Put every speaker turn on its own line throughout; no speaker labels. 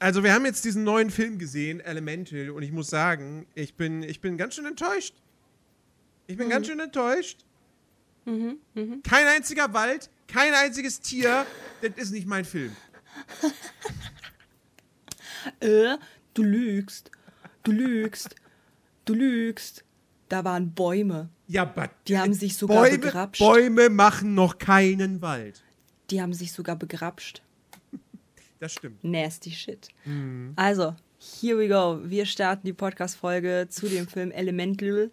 Also, wir haben jetzt diesen neuen Film gesehen, Elemental, und ich muss sagen, ich bin, ich bin ganz schön enttäuscht. Ich bin mhm. ganz schön enttäuscht. Mhm, mh. Kein einziger Wald, kein einziges Tier. Das ist nicht mein Film.
äh, du lügst. Du lügst. Du lügst. Da waren Bäume.
Ja, but
die haben sich sogar
Bäume,
begrapscht.
Bäume machen noch keinen Wald.
Die haben sich sogar begrapscht.
Das stimmt.
Nasty shit. Mhm. Also, here we go. Wir starten die Podcast-Folge zu dem Film Elemental.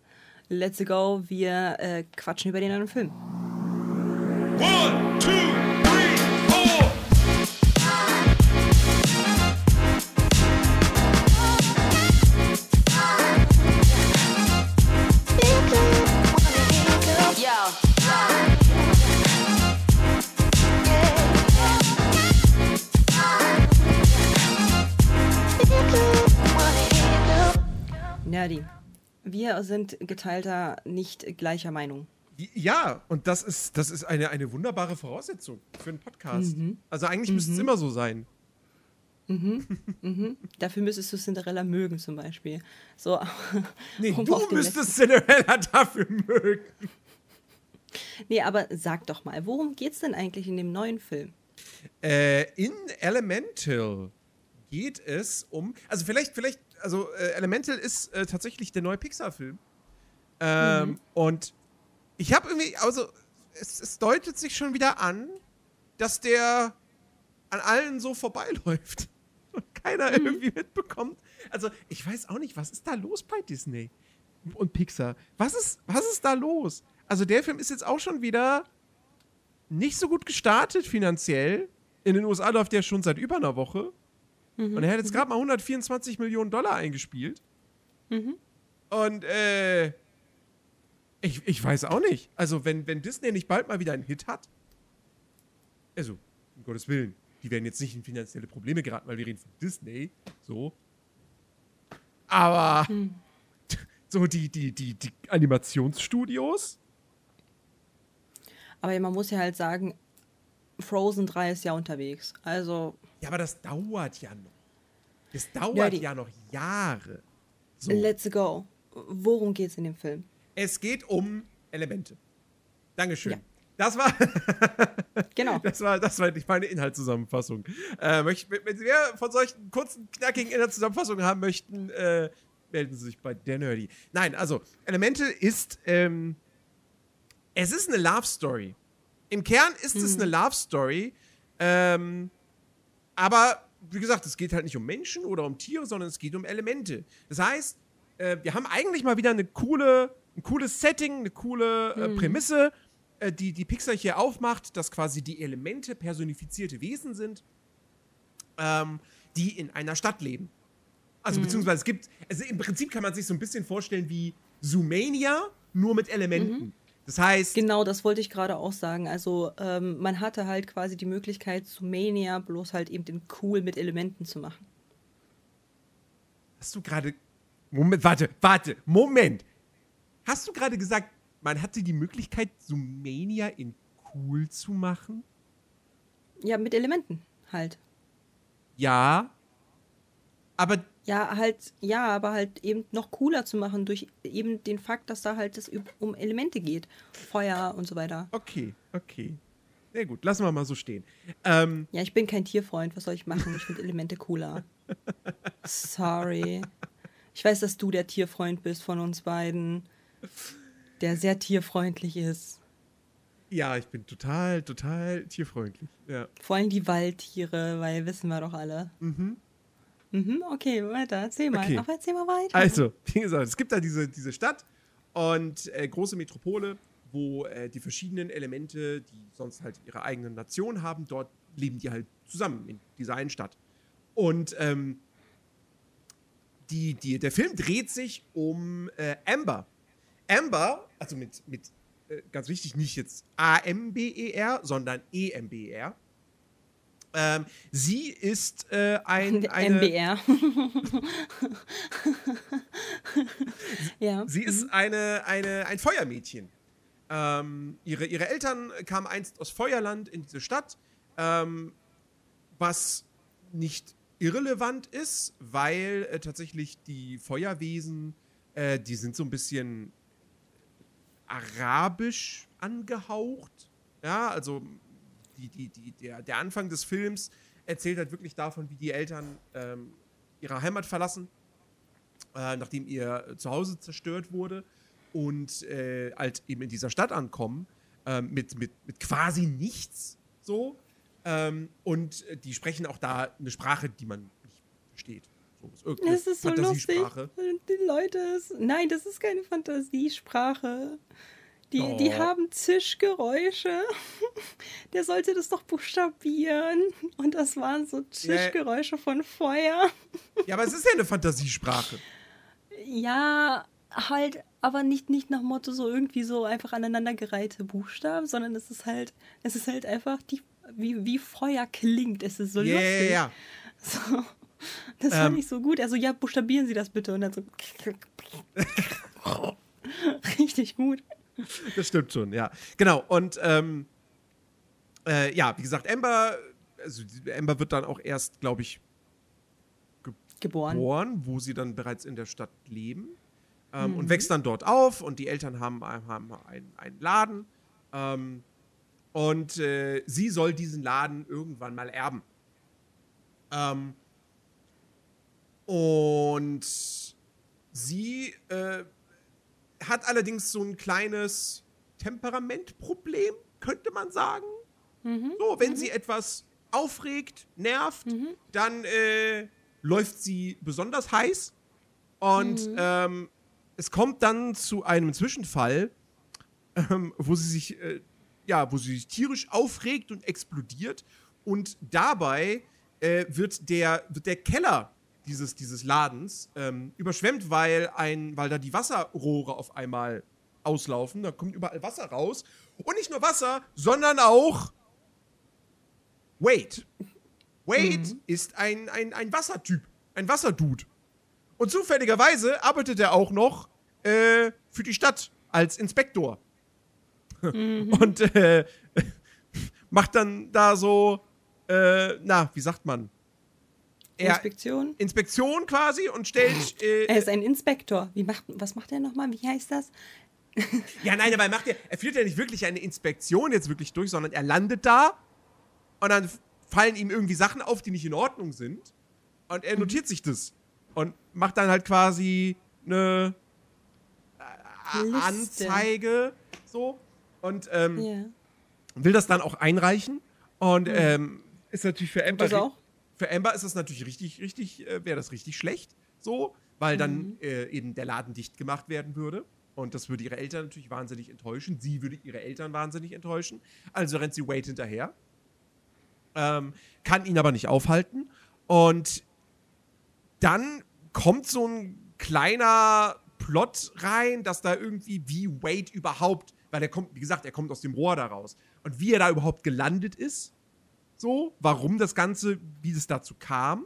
Let's go. Wir äh, quatschen über den anderen Film. One, two, Nerdy. Wir sind geteilter, nicht gleicher Meinung.
Ja, und das ist, das ist eine, eine wunderbare Voraussetzung für einen Podcast. Mhm. Also eigentlich mhm. müsste es mhm. immer so sein.
Mhm. mhm. Dafür müsstest du Cinderella mögen, zum Beispiel. So,
nee, um du müsstest Cinderella dafür mögen.
Nee, aber sag doch mal, worum geht's denn eigentlich in dem neuen Film?
Äh, in Elemental geht es um. Also vielleicht, vielleicht also äh, Elemental ist äh, tatsächlich der neue Pixar-Film. Ähm, mhm. Und ich habe irgendwie, also es, es, deutet sich schon wieder an, dass der an allen so vorbeiläuft und keiner mhm. irgendwie mitbekommt. Also ich weiß auch nicht, was ist da los bei Disney und Pixar? Was ist, was ist da los? Also der Film ist jetzt auch schon wieder nicht so gut gestartet finanziell. In den USA läuft der schon seit über einer Woche. Mhm. Und er hat jetzt gerade mal 124 Millionen Dollar eingespielt. Mhm. Und äh, ich, ich weiß auch nicht. Also, wenn, wenn Disney nicht bald mal wieder einen Hit hat, also, um Gottes Willen, die werden jetzt nicht in finanzielle Probleme geraten, weil wir reden von Disney. So. Aber mhm. so die, die, die, die Animationsstudios.
Aber man muss ja halt sagen, Frozen 3 ist ja unterwegs. Also.
Ja, aber das dauert ja noch. Das dauert Nerdy. ja noch Jahre.
So. Let's go. Worum geht es in dem Film?
Es geht um Elemente. Dankeschön. Ja. Das war. genau. Das war, das war meine Inhaltszusammenfassung. Äh, möcht, wenn Sie mehr von solchen kurzen, knackigen Inhaltszusammenfassungen haben möchten, äh, melden Sie sich bei der Nerdy. Nein, also, Elemente ist. Ähm, es ist eine Love Story. Im Kern ist mhm. es eine Love Story. Ähm, aber wie gesagt, es geht halt nicht um Menschen oder um Tiere, sondern es geht um Elemente. Das heißt, äh, wir haben eigentlich mal wieder eine coole, ein cooles Setting, eine coole äh, mhm. Prämisse, äh, die die Pixar hier aufmacht, dass quasi die Elemente personifizierte Wesen sind, ähm, die in einer Stadt leben. Also mhm. beziehungsweise es gibt, also im Prinzip kann man sich so ein bisschen vorstellen wie Zoomania, nur mit Elementen. Mhm. Das heißt.
Genau, das wollte ich gerade auch sagen. Also, ähm, man hatte halt quasi die Möglichkeit, zu Mania bloß halt eben den Cool mit Elementen zu machen.
Hast du gerade. Moment, warte, warte, Moment. Hast du gerade gesagt, man hatte die Möglichkeit, Zoomania in cool zu machen?
Ja, mit Elementen halt.
Ja. Aber
ja, halt, ja, aber halt eben noch cooler zu machen durch eben den Fakt, dass da halt es um Elemente geht. Feuer und so weiter.
Okay, okay. Sehr gut, lassen wir mal so stehen. Ähm,
ja, ich bin kein Tierfreund, was soll ich machen? Ich finde Elemente cooler. Sorry. Ich weiß, dass du der Tierfreund bist von uns beiden, der sehr tierfreundlich ist.
Ja, ich bin total, total tierfreundlich. Ja.
Vor allem die Waldtiere, weil wissen wir doch alle. Mhm. Mhm, okay, weiter, erzähl mal. Okay. Ach, erzähl mal weiter.
Also, wie gesagt, es gibt da diese, diese Stadt und äh, große Metropole, wo äh, die verschiedenen Elemente, die sonst halt ihre eigene Nation haben, dort leben die halt zusammen in dieser einen Stadt. Und ähm, die, die, der Film dreht sich um äh, Amber. Amber, also mit, mit äh, ganz wichtig, nicht jetzt A-M-B-E-R, sondern E-M-B-E-R. Ähm, sie ist äh, ein eine,
MBR.
ja. Sie ist mhm. eine, eine, ein Feuermädchen. Ähm, ihre, ihre Eltern kamen einst aus Feuerland in diese Stadt, ähm, was nicht irrelevant ist, weil äh, tatsächlich die Feuerwesen, äh, die sind so ein bisschen arabisch angehaucht. Ja, also die, die, die, der, der Anfang des Films erzählt halt wirklich davon, wie die Eltern ähm, ihre Heimat verlassen, äh, nachdem ihr Zuhause zerstört wurde und äh, halt eben in dieser Stadt ankommen, äh, mit, mit, mit quasi nichts so. Ähm, und die sprechen auch da eine Sprache, die man nicht versteht.
So, ist das ist so lustig. Die Leute, nein, das ist keine Fantasiesprache. Die, oh. die haben Zischgeräusche. Der sollte das doch buchstabieren. Und das waren so Zischgeräusche nee. von Feuer.
Ja, aber es ist ja eine Fantasiesprache.
Ja, halt, aber nicht, nicht nach Motto so irgendwie so einfach aneinandergereihte Buchstaben, sondern es ist halt, es ist halt einfach die, wie, wie Feuer klingt. Es ist so yeah, lustig. Ja, so. Das fand ähm, ich so gut. Also ja, buchstabieren Sie das bitte. Und dann so. Richtig gut.
Das stimmt schon, ja. Genau. Und ähm, äh, ja, wie gesagt, Amber, also Amber wird dann auch erst, glaube ich, ge geboren. geboren, wo sie dann bereits in der Stadt leben. Ähm, mhm. Und wächst dann dort auf und die Eltern haben, haben einen, einen Laden. Ähm, und äh, sie soll diesen Laden irgendwann mal erben. Ähm, und sie äh, hat allerdings so ein kleines Temperamentproblem, könnte man sagen. Mhm. So, wenn mhm. sie etwas aufregt, nervt, mhm. dann äh, läuft sie besonders heiß. Und mhm. ähm, es kommt dann zu einem Zwischenfall, ähm, wo sie sich, äh, ja, wo sie sich tierisch aufregt und explodiert. Und dabei äh, wird, der, wird der Keller dieses, dieses Ladens ähm, überschwemmt, weil, ein, weil da die Wasserrohre auf einmal auslaufen. Da kommt überall Wasser raus. Und nicht nur Wasser, sondern auch Wade. Wade mhm. ist ein, ein, ein Wassertyp, ein Wasserdude. Und zufälligerweise arbeitet er auch noch äh, für die Stadt als Inspektor. Mhm. Und äh, macht dann da so, äh, na, wie sagt man?
Er, Inspektion?
Inspektion quasi und stellt.
Äh, er ist ein Inspektor. Wie macht, was macht er nochmal? Wie heißt das?
ja, nein, aber er, macht ja, er führt ja nicht wirklich eine Inspektion jetzt wirklich durch, sondern er landet da und dann fallen ihm irgendwie Sachen auf, die nicht in Ordnung sind. Und er mhm. notiert mhm. sich das und macht dann halt quasi eine äh, Anzeige so und ähm, yeah. will das dann auch einreichen. Und mhm. ähm, ist natürlich für Amber. Das auch? Für Amber ist das natürlich richtig, richtig, äh, wäre das richtig schlecht, so, weil mhm. dann äh, eben der Laden dicht gemacht werden würde. Und das würde ihre Eltern natürlich wahnsinnig enttäuschen. Sie würde ihre Eltern wahnsinnig enttäuschen. Also rennt sie Wade hinterher. Ähm, kann ihn aber nicht aufhalten. Und dann kommt so ein kleiner Plot rein, dass da irgendwie, wie Wade überhaupt, weil er kommt, wie gesagt, er kommt aus dem Rohr daraus. Und wie er da überhaupt gelandet ist, so, warum das Ganze, wie es dazu kam.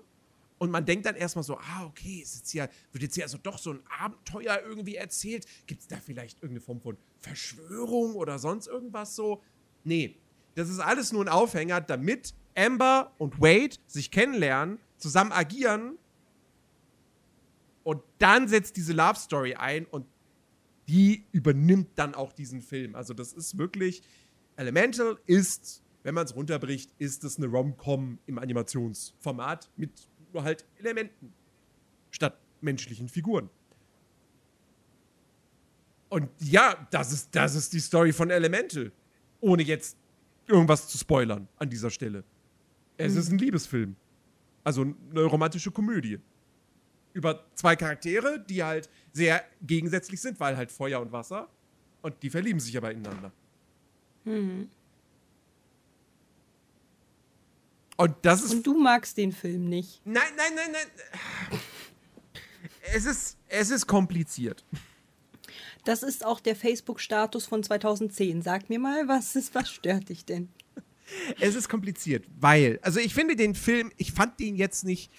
Und man denkt dann erstmal so, ah, okay, ist jetzt hier, wird jetzt hier also doch so ein Abenteuer irgendwie erzählt? Gibt es da vielleicht irgendeine Form von Verschwörung oder sonst irgendwas so? Nee, das ist alles nur ein Aufhänger, damit Amber und Wade sich kennenlernen, zusammen agieren und dann setzt diese Love Story ein und die übernimmt dann auch diesen Film. Also das ist wirklich, Elemental ist wenn man es runterbricht, ist es eine Rom-Com im Animationsformat mit nur halt Elementen statt menschlichen Figuren. Und ja, das ist, das ist die Story von Elemental. Ohne jetzt irgendwas zu spoilern an dieser Stelle. Es mhm. ist ein Liebesfilm. Also eine romantische Komödie. Über zwei Charaktere, die halt sehr gegensätzlich sind, weil halt Feuer und Wasser. Und die verlieben sich aber ineinander. Mhm. Und das ist.
Und du magst den Film nicht.
Nein, nein, nein, nein. Es ist, es ist kompliziert.
Das ist auch der Facebook-Status von 2010. Sag mir mal, was ist, was stört dich denn?
Es ist kompliziert, weil, also ich finde den Film, ich fand den jetzt nicht.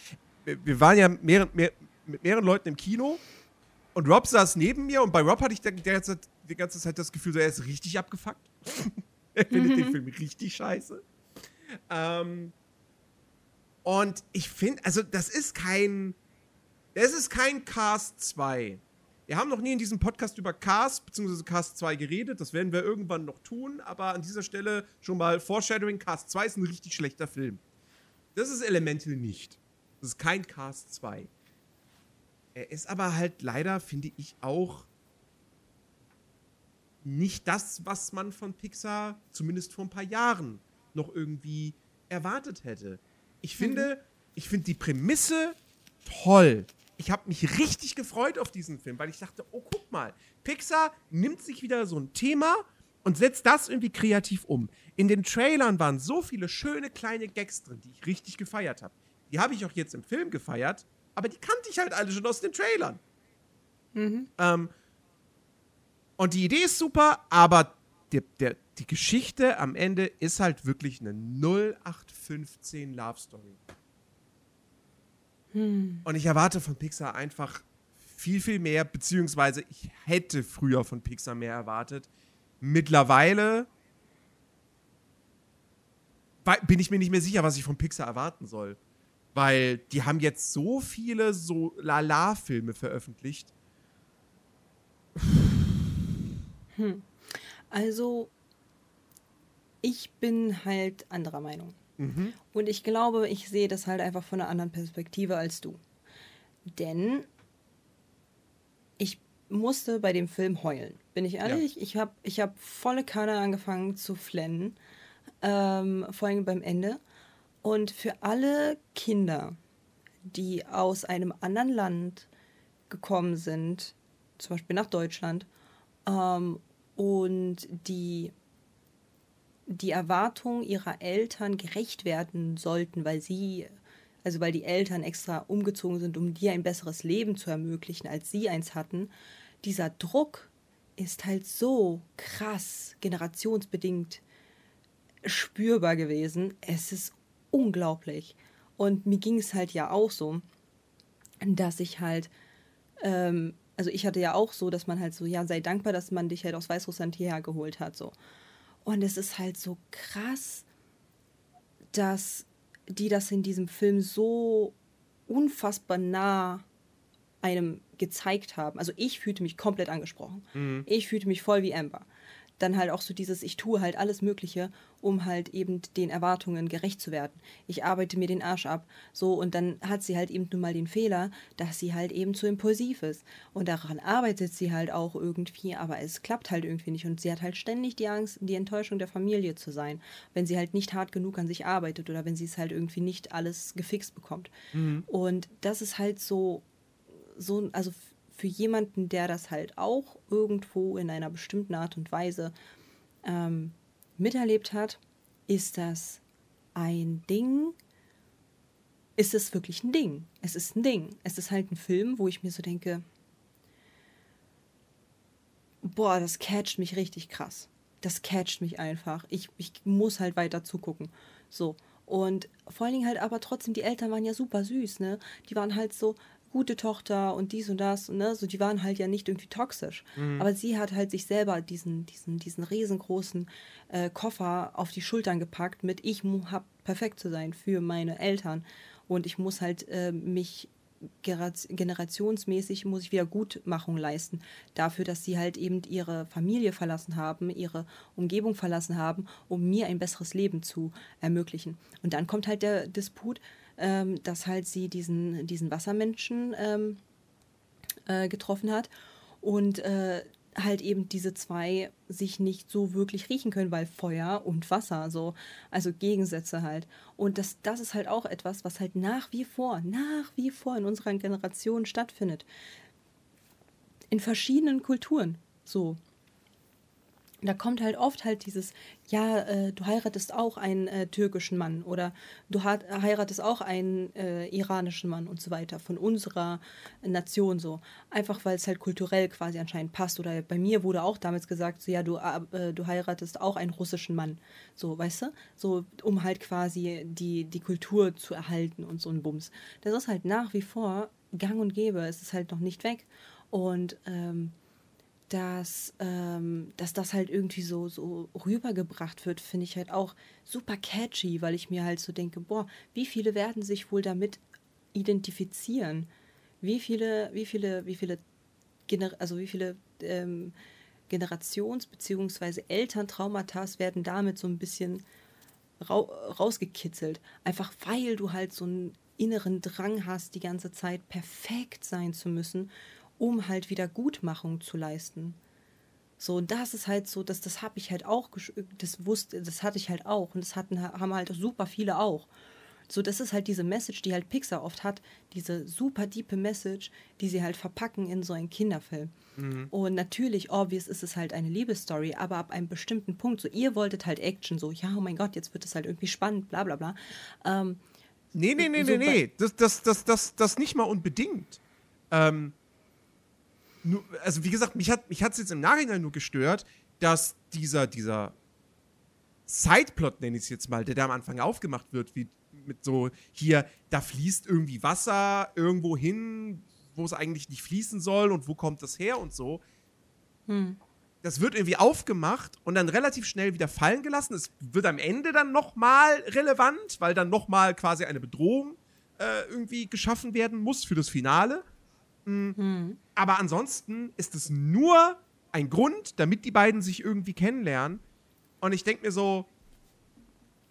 Wir waren ja mehr, mehr, mit mehreren Leuten im Kino und Rob saß neben mir und bei Rob hatte ich die ganze, die ganze Zeit das Gefühl, er ist richtig abgefuckt. er findet mhm. den Film richtig scheiße. Ähm, Und ich finde, also das ist kein, das ist kein Cast 2. Wir haben noch nie in diesem Podcast über Cast bzw. Cast 2 geredet. Das werden wir irgendwann noch tun. Aber an dieser Stelle schon mal Foreshadowing: Cast 2 ist ein richtig schlechter Film. Das ist Elemental nicht. Das ist kein Cast 2. Er ist aber halt leider, finde ich, auch nicht das, was man von Pixar zumindest vor ein paar Jahren noch irgendwie erwartet hätte. Ich finde, mhm. ich finde die Prämisse toll. Ich habe mich richtig gefreut auf diesen Film, weil ich dachte, oh, guck mal, Pixar nimmt sich wieder so ein Thema und setzt das irgendwie kreativ um. In den Trailern waren so viele schöne kleine Gags drin, die ich richtig gefeiert habe. Die habe ich auch jetzt im Film gefeiert, aber die kannte ich halt alle schon aus den Trailern. Mhm. Ähm, und die Idee ist super, aber der, der, die Geschichte am Ende ist halt wirklich eine 0815 Love Story. Hm. Und ich erwarte von Pixar einfach viel, viel mehr, beziehungsweise ich hätte früher von Pixar mehr erwartet. Mittlerweile bin ich mir nicht mehr sicher, was ich von Pixar erwarten soll. Weil die haben jetzt so viele so Lala-Filme veröffentlicht.
Hm. Also, ich bin halt anderer Meinung. Mhm. Und ich glaube, ich sehe das halt einfach von einer anderen Perspektive als du. Denn ich musste bei dem Film heulen. Bin ich ehrlich? Ja. Ich habe ich hab volle Kanne angefangen zu flennen. Ähm, vor allem beim Ende. Und für alle Kinder, die aus einem anderen Land gekommen sind, zum Beispiel nach Deutschland, ähm, und die die Erwartungen ihrer Eltern gerecht werden sollten, weil sie, also weil die Eltern extra umgezogen sind, um dir ein besseres Leben zu ermöglichen, als sie eins hatten, dieser Druck ist halt so krass generationsbedingt spürbar gewesen. Es ist unglaublich. Und mir ging es halt ja auch so, dass ich halt, ähm, also ich hatte ja auch so, dass man halt so, ja, sei dankbar, dass man dich halt aus Weißrussland hierher geholt hat, so. Und es ist halt so krass, dass die das in diesem Film so unfassbar nah einem gezeigt haben. Also ich fühlte mich komplett angesprochen. Mhm. Ich fühlte mich voll wie Amber dann halt auch so dieses, ich tue halt alles Mögliche, um halt eben den Erwartungen gerecht zu werden. Ich arbeite mir den Arsch ab. So, und dann hat sie halt eben nun mal den Fehler, dass sie halt eben zu impulsiv ist. Und daran arbeitet sie halt auch irgendwie, aber es klappt halt irgendwie nicht. Und sie hat halt ständig die Angst, die Enttäuschung der Familie zu sein, wenn sie halt nicht hart genug an sich arbeitet oder wenn sie es halt irgendwie nicht alles gefixt bekommt. Mhm. Und das ist halt so, so, also für jemanden, der das halt auch irgendwo in einer bestimmten Art und Weise ähm, miterlebt hat, ist das ein Ding. Ist es wirklich ein Ding? Es ist ein Ding. Es ist halt ein Film, wo ich mir so denke, boah, das catcht mich richtig krass. Das catcht mich einfach. Ich, ich muss halt weiter zugucken. So. Und vor allen Dingen halt aber trotzdem, die Eltern waren ja super süß, ne? Die waren halt so, gute Tochter und dies und das, ne? So, die waren halt ja nicht irgendwie toxisch. Mhm. Aber sie hat halt sich selber diesen, diesen, diesen riesengroßen äh, Koffer auf die Schultern gepackt mit ich hab perfekt zu sein für meine Eltern. Und ich muss halt äh, mich generationsmäßig muss ich wieder Gutmachung leisten dafür, dass sie halt eben ihre Familie verlassen haben, ihre Umgebung verlassen haben, um mir ein besseres Leben zu ermöglichen. Und dann kommt halt der Disput, ähm, dass halt sie diesen, diesen Wassermenschen ähm, äh, getroffen hat und äh, halt eben diese zwei sich nicht so wirklich riechen können, weil Feuer und Wasser, so, also Gegensätze halt. Und das, das ist halt auch etwas, was halt nach wie vor, nach wie vor in unserer Generation stattfindet. In verschiedenen Kulturen, so da kommt halt oft halt dieses, ja, äh, du heiratest auch einen äh, türkischen Mann oder du heiratest auch einen äh, iranischen Mann und so weiter von unserer Nation so. Einfach weil es halt kulturell quasi anscheinend passt. Oder bei mir wurde auch damals gesagt, so ja, du, äh, du heiratest auch einen russischen Mann. So, weißt du? So, um halt quasi die, die Kultur zu erhalten und so ein Bums. Das ist halt nach wie vor gang und gäbe. Es ist halt noch nicht weg. Und ähm, dass, ähm, dass das halt irgendwie so, so rübergebracht wird, finde ich halt auch super catchy, weil ich mir halt so denke, boah, wie viele werden sich wohl damit identifizieren? Wie viele, wie viele, wie viele, Gener also wie viele ähm, Generations- bzw. Elterntraumata werden damit so ein bisschen ra rausgekitzelt. Einfach weil du halt so einen inneren Drang hast, die ganze Zeit perfekt sein zu müssen, um halt Wiedergutmachung zu leisten. So, und das ist halt so, dass das habe ich halt auch, das wusste, das hatte ich halt auch und das hatten, haben halt super viele auch. So, das ist halt diese Message, die halt Pixar oft hat, diese super diepe Message, die sie halt verpacken in so einen Kinderfilm. Mhm. Und natürlich, obvious ist es halt eine Liebesstory, aber ab einem bestimmten Punkt, so ihr wolltet halt Action, so, ja, oh mein Gott, jetzt wird es halt irgendwie spannend, bla bla bla. Ähm,
nee, nee, nee, nee, nee, das, das, das, das, das nicht mal unbedingt. Ähm, nur, also wie gesagt, mich hat mich es jetzt im Nachhinein nur gestört, dass dieser, dieser Sideplot, nenne ich es jetzt mal, der da am Anfang aufgemacht wird, wie mit so, hier, da fließt irgendwie Wasser irgendwo hin, wo es eigentlich nicht fließen soll und wo kommt das her und so. Hm. Das wird irgendwie aufgemacht und dann relativ schnell wieder fallen gelassen. Es wird am Ende dann nochmal relevant, weil dann nochmal quasi eine Bedrohung äh, irgendwie geschaffen werden muss für das Finale. Mhm. Hm. Aber ansonsten ist es nur ein Grund, damit die beiden sich irgendwie kennenlernen. Und ich denke mir so,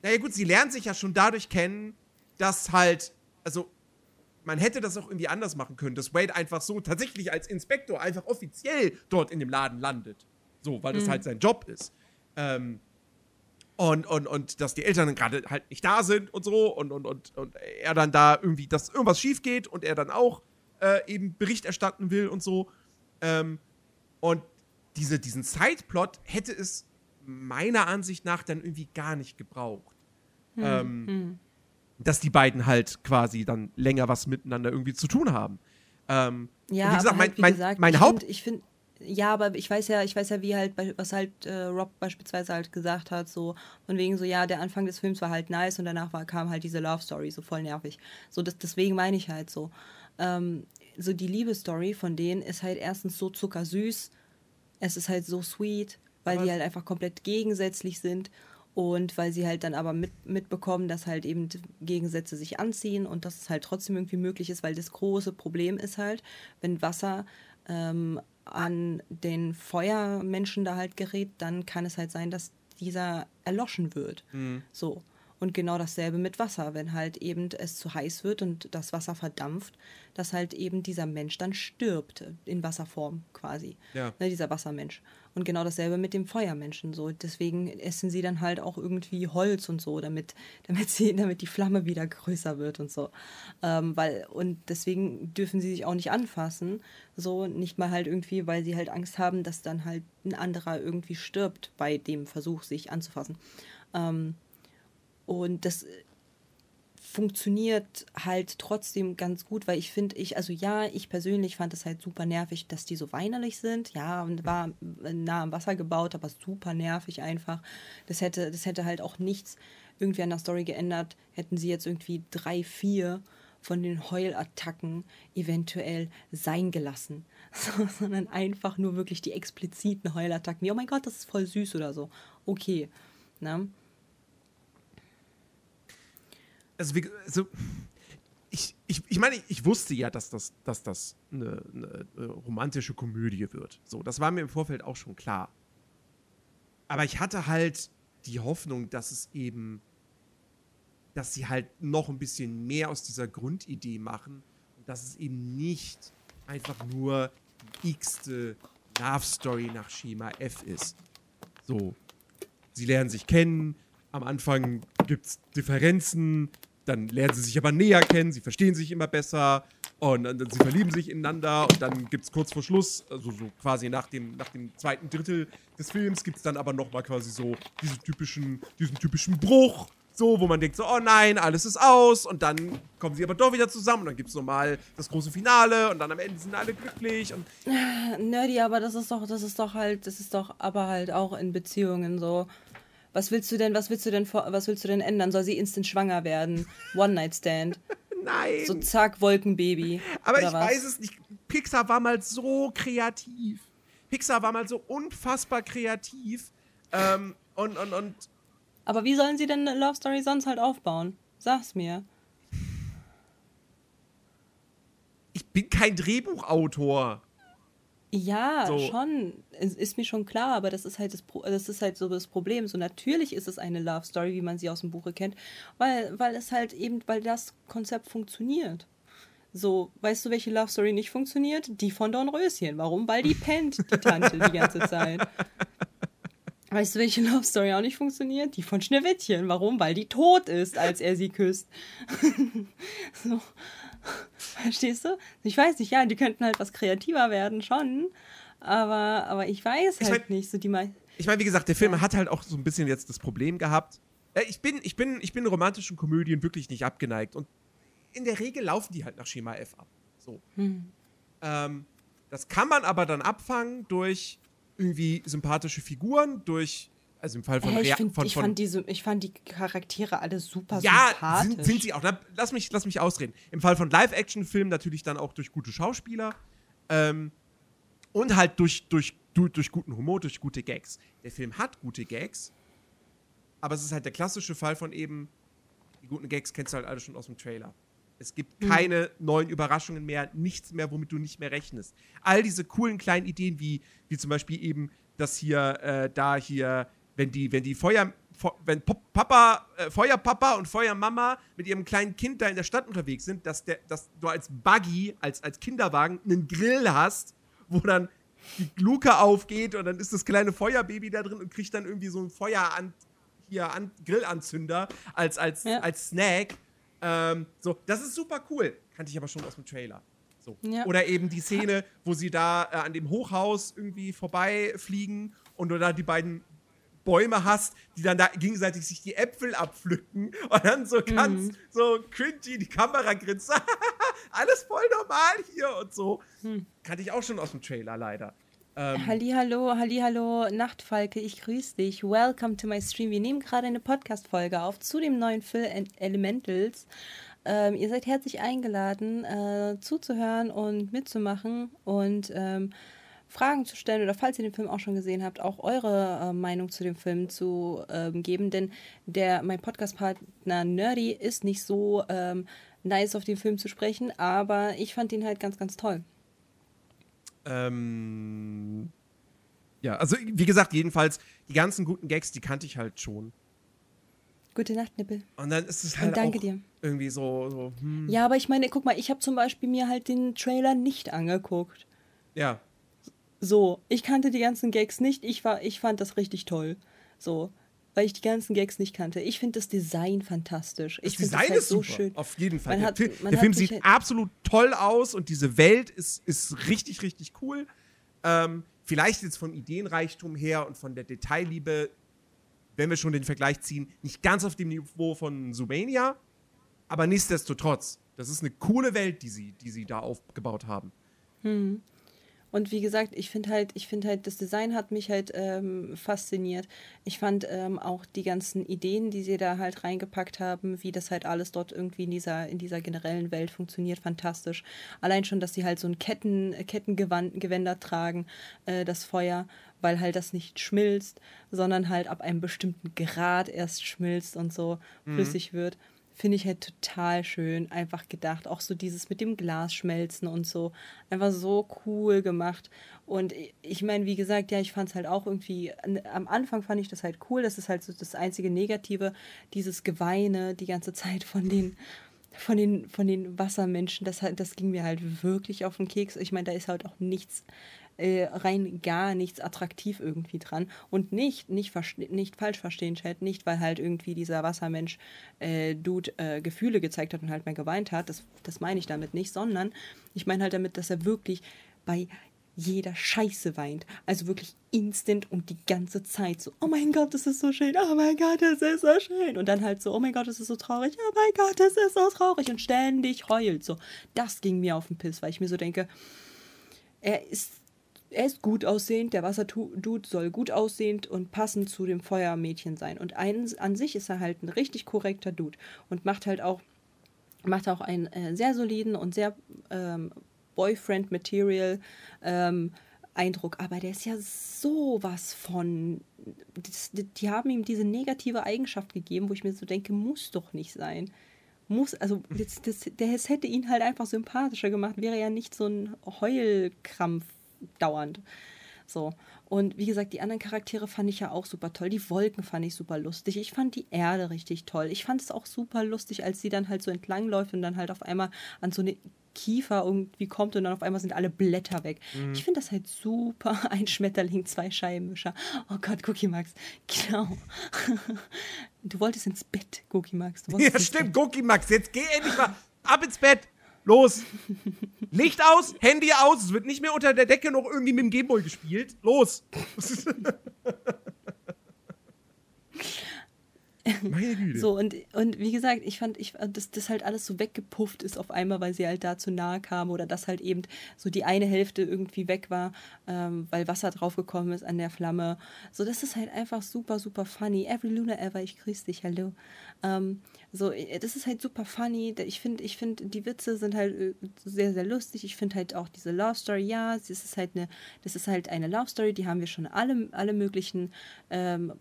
naja gut, sie lernen sich ja schon dadurch kennen, dass halt, also man hätte das auch irgendwie anders machen können, dass Wade einfach so tatsächlich als Inspektor einfach offiziell dort in dem Laden landet. So, weil das mhm. halt sein Job ist. Ähm, und, und, und dass die Eltern gerade halt nicht da sind und so und, und, und, und er dann da irgendwie, dass irgendwas schief geht und er dann auch äh, eben Bericht erstatten will und so. Ähm, und diese, diesen Sideplot hätte es meiner Ansicht nach dann irgendwie gar nicht gebraucht. Hm, ähm, hm. Dass die beiden halt quasi dann länger was miteinander irgendwie zu tun haben. Ähm,
ja, wie gesagt, mein, halt, wie mein, gesagt, mein Haupt. Find, ich finde, ja, aber ich weiß ja, ich weiß ja, wie halt, was halt äh, Rob beispielsweise halt gesagt hat, so von wegen so, ja, der Anfang des Films war halt nice und danach war, kam halt diese Love Story, so voll nervig. So, das, deswegen meine ich halt so. Ähm, so die Liebesstory von denen ist halt erstens so zuckersüß, es ist halt so sweet, weil aber die halt einfach komplett gegensätzlich sind und weil sie halt dann aber mit, mitbekommen, dass halt eben Gegensätze sich anziehen und dass es halt trotzdem irgendwie möglich ist, weil das große Problem ist halt, wenn Wasser ähm, an den Feuermenschen da halt gerät, dann kann es halt sein, dass dieser erloschen wird. Mhm. So. Und genau dasselbe mit Wasser, wenn halt eben es zu heiß wird und das Wasser verdampft, dass halt eben dieser Mensch dann stirbt, in Wasserform quasi. Ja. Ne, dieser Wassermensch. Und genau dasselbe mit dem Feuermenschen. So. Deswegen essen sie dann halt auch irgendwie Holz und so, damit, damit, sie, damit die Flamme wieder größer wird und so. Ähm, weil, und deswegen dürfen sie sich auch nicht anfassen. So, nicht mal halt irgendwie, weil sie halt Angst haben, dass dann halt ein anderer irgendwie stirbt bei dem Versuch, sich anzufassen. Ähm, und das äh, funktioniert halt trotzdem ganz gut, weil ich finde, ich, also ja, ich persönlich fand es halt super nervig, dass die so weinerlich sind. Ja, und war nah am Wasser gebaut, aber super nervig einfach. Das hätte, das hätte halt auch nichts irgendwie an der Story geändert. Hätten sie jetzt irgendwie drei, vier von den Heulattacken eventuell sein gelassen, so, sondern einfach nur wirklich die expliziten Heulattacken, wie, oh mein Gott, das ist voll süß oder so. Okay, ne?
Also, wie, also ich, ich, ich meine, ich wusste ja, dass das, dass das eine, eine, eine romantische Komödie wird. So, das war mir im Vorfeld auch schon klar. Aber ich hatte halt die Hoffnung, dass es eben, dass sie halt noch ein bisschen mehr aus dieser Grundidee machen und dass es eben nicht einfach nur die x-te Love Story nach Schema F ist. So, sie lernen sich kennen, am Anfang gibt es Differenzen, dann lernen sie sich aber näher kennen, sie verstehen sich immer besser und dann, sie verlieben sich ineinander und dann gibt es kurz vor Schluss, also so quasi nach dem, nach dem zweiten Drittel des Films, gibt es dann aber nochmal quasi so diesen typischen, diesen typischen Bruch, so, wo man denkt so, oh nein, alles ist aus und dann kommen sie aber doch wieder zusammen und dann gibt es nochmal das große Finale und dann am Ende sind alle glücklich und
Nerdy, aber das ist doch, das ist doch halt, das ist doch aber halt auch in Beziehungen so was willst du denn, was willst du denn, was willst du denn ändern? Soll sie instant schwanger werden? One Night Stand.
Nein.
So zack, Wolkenbaby.
Aber ich was? weiß es nicht. Pixar war mal so kreativ. Pixar war mal so unfassbar kreativ. Ähm, und, und, und.
Aber wie sollen sie denn eine Love Story sonst halt aufbauen? Sag's mir.
Ich bin kein Drehbuchautor.
Ja, so. schon. Es ist mir schon klar, aber das ist halt das, das ist halt so das Problem. So natürlich ist es eine Love Story, wie man sie aus dem Buche kennt, weil, weil es halt eben, weil das Konzept funktioniert. So, weißt du, welche Love Story nicht funktioniert? Die von Dornröschen. Warum? Weil die pennt, die Tante, die ganze Zeit. Weißt du, welche Love Story auch nicht funktioniert? Die von Schneewittchen. Warum? Weil die tot ist, als er sie küsst. so. Verstehst du? Ich weiß nicht, ja, die könnten halt was kreativer werden, schon. Aber, aber ich weiß halt ich mein, nicht. So die
ich meine, wie gesagt, der Film ja. hat halt auch so ein bisschen jetzt das Problem gehabt. Äh, ich bin, ich bin, ich bin romantischen Komödien wirklich nicht abgeneigt. Und in der Regel laufen die halt nach Schema F ab. So. Hm. Ähm, das kann man aber dann abfangen durch irgendwie sympathische Figuren, durch also im Fall von,
äh, ich, find, von, ich, fand diese, ich fand die Charaktere alle super
ja, sympathisch. Sind, sind sie auch. lass, mich, lass mich ausreden. Im Fall von Live-Action-Filmen natürlich dann auch durch gute Schauspieler. Ähm, und halt durch, durch, durch, durch guten Humor, durch gute Gags. Der Film hat gute Gags, aber es ist halt der klassische Fall von eben, die guten Gags kennst du halt alle schon aus dem Trailer. Es gibt mhm. keine mhm. neuen Überraschungen mehr, nichts mehr, womit du nicht mehr rechnest. All diese coolen kleinen Ideen, wie, wie zum Beispiel eben, dass hier, äh, da hier wenn die, wenn die Feuer, wenn Papa, äh, Feuerpapa und Feuermama mit ihrem kleinen Kind da in der Stadt unterwegs sind, dass, der, dass du als Buggy, als, als Kinderwagen, einen Grill hast, wo dann die Luke aufgeht und dann ist das kleine Feuerbaby da drin und kriegt dann irgendwie so ein Feuer an, hier an, Grillanzünder als, als, ja. als Snack. Ähm, so, das ist super cool. Kannte ich aber schon aus dem Trailer. So. Ja. Oder eben die Szene, wo sie da äh, an dem Hochhaus irgendwie vorbeifliegen und du da die beiden Bäume hast, die dann da gegenseitig sich die Äpfel abpflücken und dann so ganz mhm. so cringy die Kamera grinst. Alles voll normal hier und so. Mhm. Kannte ich auch schon aus dem Trailer leider.
Ähm, Hallihallo, Hallihallo, Nachtfalke, ich grüße dich. Welcome to my stream. Wir nehmen gerade eine Podcast-Folge auf zu dem neuen Film Elementals. Ähm, ihr seid herzlich eingeladen, äh, zuzuhören und mitzumachen und ähm, Fragen zu stellen oder falls ihr den Film auch schon gesehen habt, auch eure äh, Meinung zu dem Film zu ähm, geben. Denn der, mein Podcast-Partner Nerdy ist nicht so ähm, nice auf den Film zu sprechen, aber ich fand ihn halt ganz, ganz toll.
Ähm, ja, also wie gesagt, jedenfalls, die ganzen guten Gags, die kannte ich halt schon.
Gute Nacht, Nippel.
Und dann ist es halt Und
danke dir.
irgendwie so. so hm.
Ja, aber ich meine, guck mal, ich habe zum Beispiel mir halt den Trailer nicht angeguckt.
Ja.
So, ich kannte die ganzen Gags nicht. Ich, war, ich fand das richtig toll. So, weil ich die ganzen Gags nicht kannte. Ich finde das Design fantastisch.
Das
ich
Design das halt ist so schön. Auf jeden Fall. Man der, hat, Film, der Film sieht halt absolut toll aus und diese Welt ist, ist richtig, richtig cool. Ähm, vielleicht jetzt vom Ideenreichtum her und von der Detailliebe, wenn wir schon den Vergleich ziehen, nicht ganz auf dem Niveau von Sumania, aber nichtsdestotrotz, das ist eine coole Welt, die sie, die sie da aufgebaut haben.
Hm. Und wie gesagt, ich finde halt, ich finde halt, das Design hat mich halt ähm, fasziniert. Ich fand ähm, auch die ganzen Ideen, die sie da halt reingepackt haben, wie das halt alles dort irgendwie in dieser, in dieser generellen Welt funktioniert, fantastisch. Allein schon, dass sie halt so ein Ketten, Kettengewänder tragen, äh, das Feuer, weil halt das nicht schmilzt, sondern halt ab einem bestimmten Grad erst schmilzt und so mhm. flüssig wird finde ich halt total schön einfach gedacht. Auch so dieses mit dem Glas schmelzen und so. Einfach so cool gemacht. Und ich meine, wie gesagt, ja, ich fand es halt auch irgendwie, am Anfang fand ich das halt cool. Das ist halt so das einzige Negative, dieses Geweine die ganze Zeit von den, von den, von den Wassermenschen. Das, das ging mir halt wirklich auf den Keks. Ich meine, da ist halt auch nichts äh, rein gar nichts attraktiv irgendwie dran. Und nicht, nicht, nicht falsch verstehen, Chat, nicht, weil halt irgendwie dieser Wassermensch äh, äh, Gefühle gezeigt hat und halt mehr geweint hat. Das, das meine ich damit nicht, sondern ich meine halt damit, dass er wirklich bei jeder Scheiße weint. Also wirklich instant und die ganze Zeit so, oh mein Gott, das ist so schön, oh mein Gott, das ist so schön. Und dann halt so, oh mein Gott, das ist so traurig, oh mein Gott, das ist so traurig. Und ständig heult so. Das ging mir auf den Piss, weil ich mir so denke, er ist er ist gut aussehend, der Wasserdude soll gut aussehend und passend zu dem Feuermädchen sein. Und ein, an sich ist er halt ein richtig korrekter Dude und macht halt auch, macht auch einen äh, sehr soliden und sehr ähm, Boyfriend-Material, ähm, Eindruck, aber der ist ja sowas von. Das, die haben ihm diese negative Eigenschaft gegeben, wo ich mir so denke, muss doch nicht sein. Muss, also das, das, das hätte ihn halt einfach sympathischer gemacht, wäre ja nicht so ein Heulkrampf dauernd. So. Und wie gesagt, die anderen Charaktere fand ich ja auch super toll. Die Wolken fand ich super lustig. Ich fand die Erde richtig toll. Ich fand es auch super lustig, als sie dann halt so entlangläuft und dann halt auf einmal an so eine Kiefer irgendwie kommt und dann auf einmal sind alle Blätter weg. Mhm. Ich finde das halt super. Ein Schmetterling, zwei Scheibenwischer. Oh Gott, Cookie Max. Genau. Du wolltest ins Bett, Cookie Max.
ja, stimmt, Cookie Max. Jetzt geh endlich mal ab ins Bett. Los! Licht aus, Handy aus, es wird nicht mehr unter der Decke noch irgendwie mit dem Gameboy gespielt. Los!
Meine Güte. So, und, und wie gesagt, ich fand, ich, dass das halt alles so weggepufft ist auf einmal, weil sie halt da zu nahe kam oder dass halt eben so die eine Hälfte irgendwie weg war, ähm, weil Wasser draufgekommen ist an der Flamme. So, das ist halt einfach super, super funny. Every Luna ever, ich grüße dich, hallo. Ähm, so, äh, das ist halt super funny. Ich finde, ich finde, die Witze sind halt äh, sehr, sehr lustig. Ich finde halt auch diese Love Story, ja, das ist halt eine, das ist halt eine Love Story, die haben wir schon alle, alle möglichen ähm,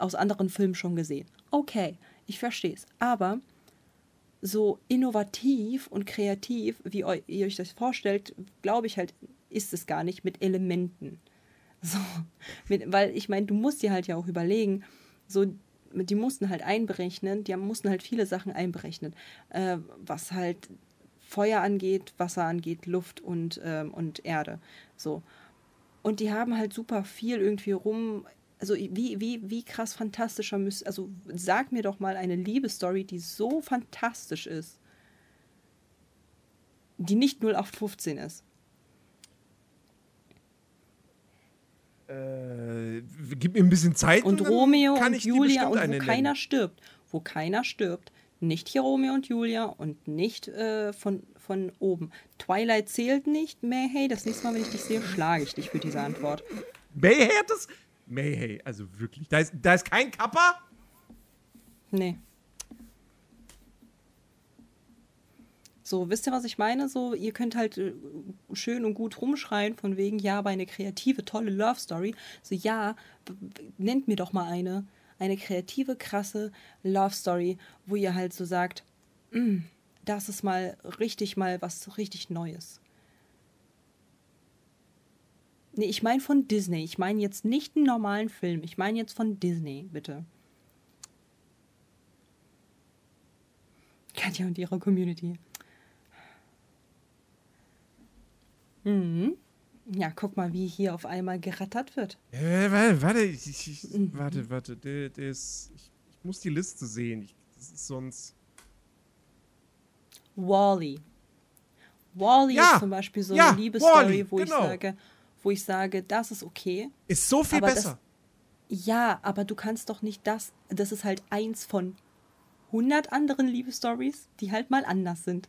aus anderen Filmen schon gesehen. Okay, ich verstehe es. Aber so innovativ und kreativ, wie ihr euch das vorstellt, glaube ich halt, ist es gar nicht mit Elementen. So, mit, weil ich meine, du musst dir halt ja auch überlegen, so die mussten halt einberechnen, die mussten halt viele Sachen einberechnen, äh, was halt Feuer angeht, Wasser angeht, Luft und, ähm, und Erde. So. Und die haben halt super viel irgendwie rum. Also wie, wie, wie krass fantastischer müsste. Also sag mir doch mal eine Liebesstory, die so fantastisch ist, die nicht 0815 ist.
Äh, gib mir ein bisschen Zeit.
Und, und Romeo und Julia und wo nennen. keiner stirbt. Wo keiner stirbt. Nicht hier Romeo und Julia und nicht äh, von, von oben. Twilight zählt nicht. Mayhay, das nächste Mal, wenn ich dich sehe, schlage ich dich für diese Antwort.
Mayhay hat das? Mayhay, also wirklich. Da ist, da ist kein Kappa?
Nee. So, wisst ihr, was ich meine? So, ihr könnt halt äh, schön und gut rumschreien, von wegen, ja, aber eine kreative, tolle Love Story. So, ja, nennt mir doch mal eine. Eine kreative, krasse Love Story, wo ihr halt so sagt, mm, das ist mal richtig mal was richtig Neues. Nee, ich meine von Disney. Ich meine jetzt nicht einen normalen Film. Ich meine jetzt von Disney, bitte. Katja und ihre Community. Mhm. Ja, guck mal, wie hier auf einmal gerattert wird.
Äh, warte, warte, ich, ich, warte, warte, der, der ist, ich, ich, muss die Liste sehen. Ich, das ist sonst.
Wally. Wally ja, ist zum Beispiel so ja, eine Liebesstory, wo genau. ich sage, wo ich sage, das ist okay.
Ist so viel besser.
Das, ja, aber du kannst doch nicht das. Das ist halt eins von 100 anderen Liebesstories, die halt mal anders sind.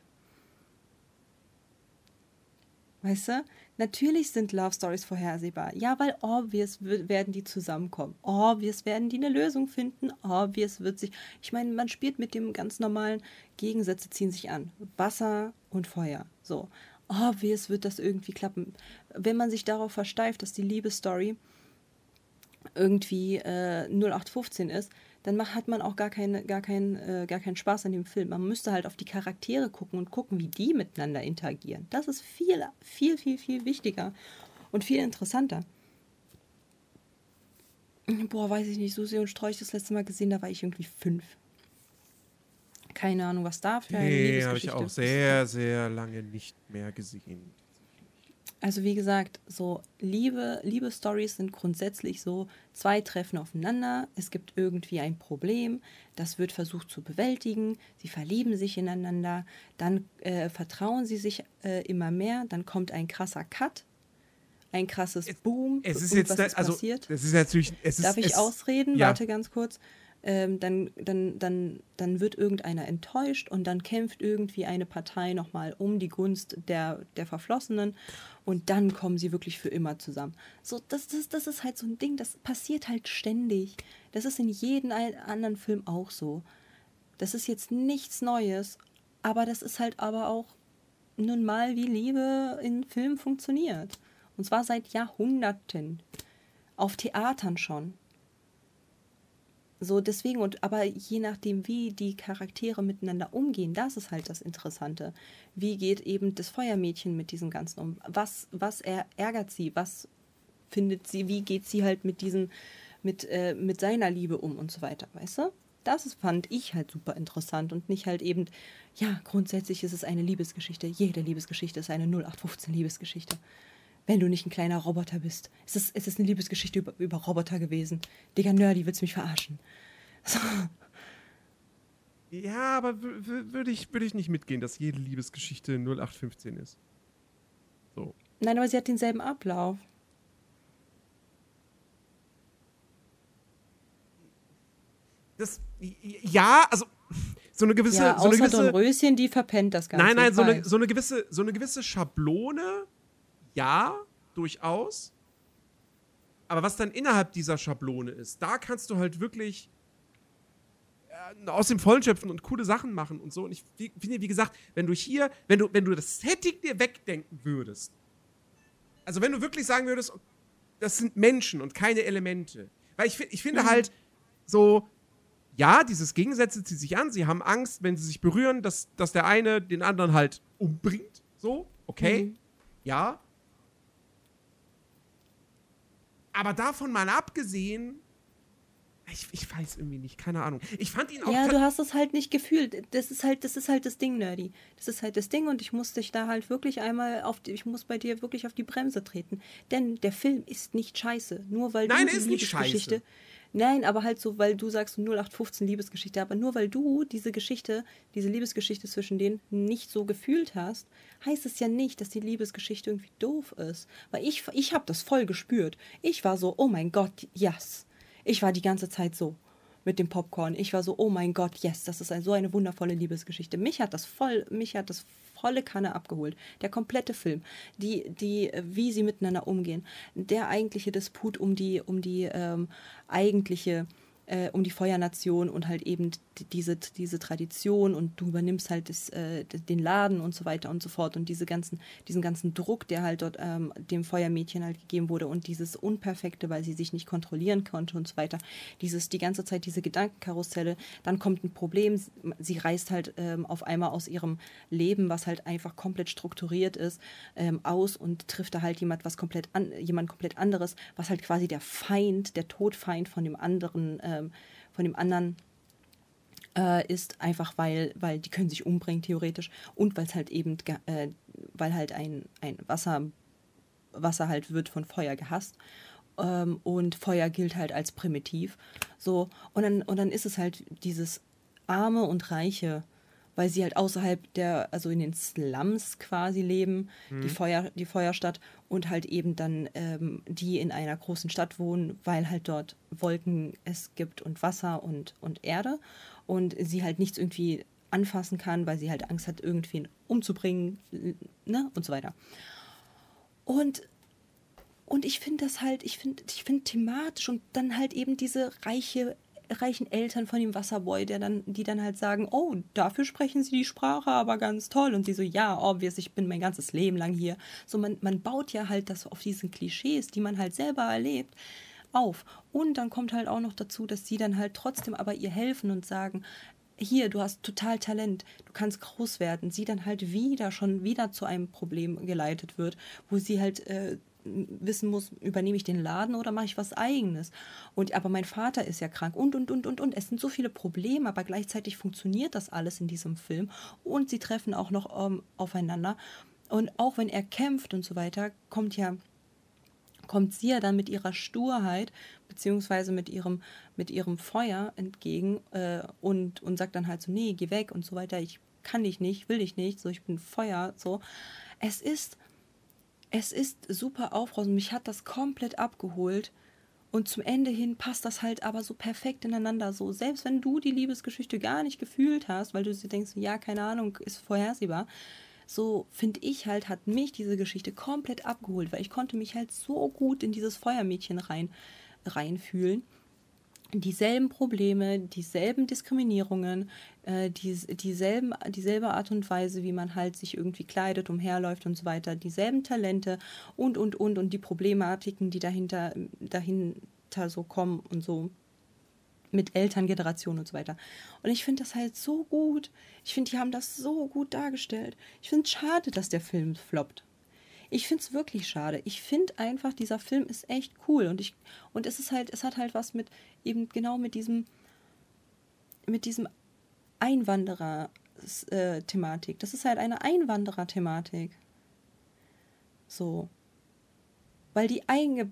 Weißt du? Natürlich sind Love Stories vorhersehbar. Ja, weil obvious werden die zusammenkommen. Obvious werden die eine Lösung finden. Obvious wird sich. Ich meine, man spielt mit dem ganz normalen Gegensätze ziehen sich an. Wasser und Feuer. So. Obvious wird das irgendwie klappen. Wenn man sich darauf versteift, dass die Liebesstory irgendwie äh, 0815 ist, dann macht, hat man auch gar, keine, gar, kein, äh, gar keinen Spaß an dem Film. Man müsste halt auf die Charaktere gucken und gucken, wie die miteinander interagieren. Das ist viel, viel, viel, viel wichtiger und viel interessanter. Boah, weiß ich nicht, Susi und Strolch das letzte Mal gesehen, da war ich irgendwie fünf. Keine Ahnung, was da für
eine Nee, habe ich auch sehr, sehr lange nicht mehr gesehen.
Also wie gesagt, so Liebe, Liebe-Stories sind grundsätzlich so, zwei treffen aufeinander, es gibt irgendwie ein Problem, das wird versucht zu bewältigen, sie verlieben sich ineinander, dann äh, vertrauen sie sich äh, immer mehr, dann kommt ein krasser Cut, ein krasses Boom.
Es ist jetzt, da, also, passiert. Es ist natürlich, es
Darf ich
es,
ausreden? Ja. Warte ganz kurz ähm, dann, dann, dann, dann wird irgendeiner enttäuscht und dann kämpft irgendwie eine Partei nochmal um die Gunst der, der Verflossenen und dann kommen sie wirklich für immer zusammen. So, das, das, das ist halt so ein Ding, das passiert halt ständig. Das ist in jedem anderen Film auch so. Das ist jetzt nichts Neues, aber das ist halt aber auch nun mal, wie Liebe in Filmen funktioniert. Und zwar seit Jahrhunderten. Auf Theatern schon. So, deswegen, und aber je nachdem, wie die Charaktere miteinander umgehen, das ist halt das Interessante. Wie geht eben das Feuermädchen mit diesem Ganzen um? Was, was ärgert sie? Was findet sie? Wie geht sie halt mit diesem, mit, äh, mit seiner Liebe um und so weiter, weißt du? Das fand ich halt super interessant und nicht halt eben, ja, grundsätzlich ist es eine Liebesgeschichte. Jede Liebesgeschichte ist eine 0815 Liebesgeschichte. Wenn du nicht ein kleiner Roboter bist. Es ist, es ist eine Liebesgeschichte über, über Roboter gewesen. Digga, Nerdy, willst mich verarschen? So.
Ja, aber würde ich, würd ich nicht mitgehen, dass jede Liebesgeschichte 0815 ist. So.
Nein, aber sie hat denselben Ablauf.
das, ja, also so eine gewisse.
Ja,
so eine gewisse
Dornröschen, die verpennt das Ganze.
Nein, nein, so eine, so eine, gewisse, so eine gewisse Schablone, ja, durchaus. Aber was dann innerhalb dieser Schablone ist, da kannst du halt wirklich äh, aus dem Vollen schöpfen und coole Sachen machen und so. Und ich finde, wie gesagt, wenn du hier, wenn du, wenn du das Setting dir wegdenken würdest, also wenn du wirklich sagen würdest, das sind Menschen und keine Elemente. Weil ich, ich finde mhm. halt so, ja, dieses Gegensätze zieht sich an. Sie haben Angst, wenn sie sich berühren, dass, dass der eine den anderen halt umbringt. So, okay. Mhm. Ja. Aber davon mal abgesehen, ich, ich weiß irgendwie nicht, keine Ahnung. Ich fand ihn auch.
Ja, du hast es halt nicht gefühlt. Das ist halt, das ist halt das Ding, Nerdy. Das ist halt das Ding und ich muss dich da halt wirklich einmal auf die, ich muss bei dir wirklich auf die Bremse treten. Denn der Film ist nicht scheiße. Nur weil
Nein,
du die
nicht scheiße.
Nein, aber halt so, weil du sagst 0815 Liebesgeschichte, aber nur weil du diese Geschichte, diese Liebesgeschichte zwischen denen nicht so gefühlt hast, heißt es ja nicht, dass die Liebesgeschichte irgendwie doof ist. Weil ich, ich habe das voll gespürt. Ich war so, oh mein Gott, yes. Ich war die ganze Zeit so mit dem Popcorn. Ich war so, oh mein Gott, yes, das ist ein, so eine wundervolle Liebesgeschichte. Mich hat das voll, mich hat das volle Kanne abgeholt. Der komplette Film, die, die, wie sie miteinander umgehen, der eigentliche Disput um die, um die ähm, eigentliche äh, um die Feuernation und halt eben diese, diese Tradition und du übernimmst halt das, äh, den Laden und so weiter und so fort und diese ganzen, diesen ganzen Druck, der halt dort ähm, dem Feuermädchen halt gegeben wurde und dieses Unperfekte, weil sie sich nicht kontrollieren konnte und so weiter. Dieses, die ganze Zeit diese Gedankenkarusselle, dann kommt ein Problem, sie reist halt ähm, auf einmal aus ihrem Leben, was halt einfach komplett strukturiert ist, ähm, aus und trifft da halt jemand was komplett an, jemand komplett anderes, was halt quasi der Feind, der Todfeind von dem anderen ähm, von dem anderen äh, ist, einfach weil, weil die können sich umbringen, theoretisch, und weil es halt eben, äh, weil halt ein, ein Wasser, Wasser halt wird von Feuer gehasst. Ähm, und Feuer gilt halt als primitiv. So, und dann, und dann ist es halt dieses Arme und Reiche weil sie halt außerhalb der, also in den Slums quasi leben, mhm. die, Feuer, die Feuerstadt und halt eben dann ähm, die in einer großen Stadt wohnen, weil halt dort Wolken es gibt und Wasser und, und Erde und sie halt nichts irgendwie anfassen kann, weil sie halt Angst hat, irgendwen umzubringen, ne, und so weiter. Und und ich finde das halt, ich finde ich finde thematisch und dann halt eben diese reiche reichen Eltern von dem Wasserboy, der dann, die dann halt sagen, oh, dafür sprechen sie die Sprache aber ganz toll. Und sie so, ja, obvious, ich bin mein ganzes Leben lang hier. So, man, man baut ja halt das auf diesen Klischees, die man halt selber erlebt, auf. Und dann kommt halt auch noch dazu, dass sie dann halt trotzdem aber ihr helfen und sagen, hier, du hast total Talent, du kannst groß werden, sie dann halt wieder schon wieder zu einem Problem geleitet wird, wo sie halt äh, wissen muss, übernehme ich den Laden oder mache ich was eigenes? Und aber mein Vater ist ja krank und und und und und. Es sind so viele Probleme, aber gleichzeitig funktioniert das alles in diesem Film und sie treffen auch noch ähm, aufeinander. Und auch wenn er kämpft und so weiter, kommt ja kommt sie ja dann mit ihrer Sturheit beziehungsweise mit ihrem mit ihrem Feuer entgegen äh, und und sagt dann halt so nee geh weg und so weiter ich kann dich nicht will dich nicht so ich bin Feuer so es ist es ist super aufbrausend. Mich hat das komplett abgeholt. Und zum Ende hin passt das halt aber so perfekt ineinander. So, selbst wenn du die Liebesgeschichte gar nicht gefühlt hast, weil du dir denkst, ja, keine Ahnung, ist vorhersehbar. So finde ich halt, hat mich diese Geschichte komplett abgeholt, weil ich konnte mich halt so gut in dieses Feuermädchen rein, reinfühlen. Dieselben Probleme, dieselben Diskriminierungen, äh, die, dieselben, dieselbe Art und Weise, wie man halt sich irgendwie kleidet, umherläuft und so weiter, dieselben Talente und, und, und, und die Problematiken, die dahinter, dahinter so kommen und so mit Elterngeneration und so weiter. Und ich finde das halt so gut. Ich finde, die haben das so gut dargestellt. Ich finde es schade, dass der Film floppt. Ich finde es wirklich schade. Ich finde einfach, dieser Film ist echt cool. Und ich, und es ist halt, es hat halt was mit, eben genau mit diesem, mit diesem Einwanderer-Thematik. Das ist halt eine Einwanderer-Thematik. So. Weil die einge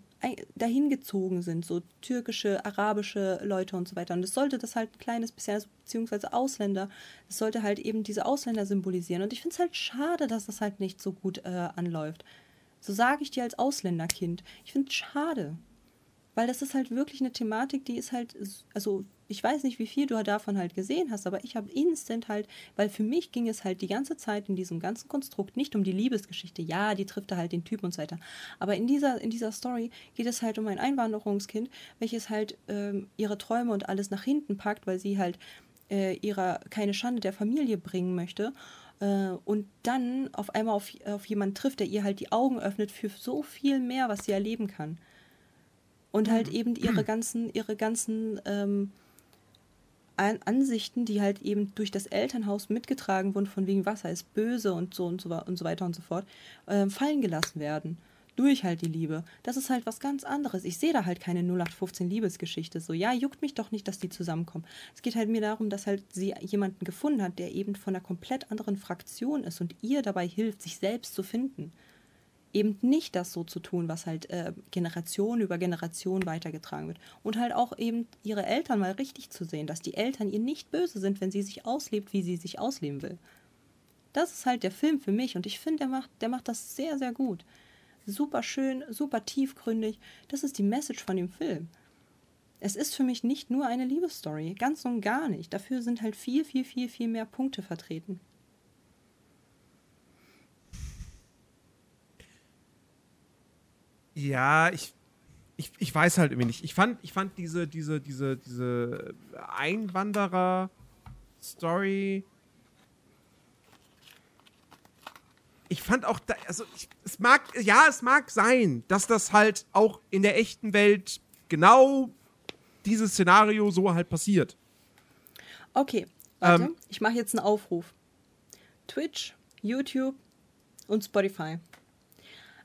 dahin gezogen sind, so türkische, arabische Leute und so weiter. Und es sollte das halt ein kleines bisschen, also beziehungsweise Ausländer, es sollte halt eben diese Ausländer symbolisieren. Und ich finde es halt schade, dass das halt nicht so gut äh, anläuft. So sage ich dir als Ausländerkind. Ich finde es schade. Weil das ist halt wirklich eine Thematik, die ist halt, also ich weiß nicht, wie viel du davon halt gesehen hast, aber ich habe instant halt, weil für mich ging es halt die ganze Zeit in diesem ganzen Konstrukt nicht um die Liebesgeschichte. Ja, die trifft da halt den Typ und so weiter. Aber in dieser, in dieser Story geht es halt um ein Einwanderungskind, welches halt ähm, ihre Träume und alles nach hinten packt, weil sie halt äh, ihrer keine Schande der Familie bringen möchte äh, und dann auf einmal auf, auf jemanden trifft, der ihr halt die Augen öffnet für so viel mehr, was sie erleben kann. Und halt mhm. eben ihre ganzen, ihre ganzen ähm, Ansichten, die halt eben durch das Elternhaus mitgetragen wurden, von wegen Wasser ist böse und so und so, und so weiter und so fort, äh, fallen gelassen werden. Durch halt die Liebe. Das ist halt was ganz anderes. Ich sehe da halt keine 0815 Liebesgeschichte. So, ja, juckt mich doch nicht, dass die zusammenkommen. Es geht halt mir darum, dass halt sie jemanden gefunden hat, der eben von einer komplett anderen Fraktion ist und ihr dabei hilft, sich selbst zu finden eben nicht das so zu tun, was halt äh, Generation über Generation weitergetragen wird. Und halt auch eben ihre Eltern mal richtig zu sehen, dass die Eltern ihr nicht böse sind, wenn sie sich auslebt, wie sie sich ausleben will. Das ist halt der Film für mich und ich finde, der macht, der macht das sehr, sehr gut. Super schön, super tiefgründig. Das ist die Message von dem Film. Es ist für mich nicht nur eine Liebesstory, ganz und gar nicht. Dafür sind halt viel, viel, viel, viel mehr Punkte vertreten.
Ja, ich, ich, ich weiß halt irgendwie nicht. Ich fand, ich fand diese, diese, diese, diese Einwanderer-Story. Ich fand auch, da, also ich, es mag, ja, es mag sein, dass das halt auch in der echten Welt genau dieses Szenario so halt passiert.
Okay, warte, ähm, ich mache jetzt einen Aufruf. Twitch, YouTube und Spotify.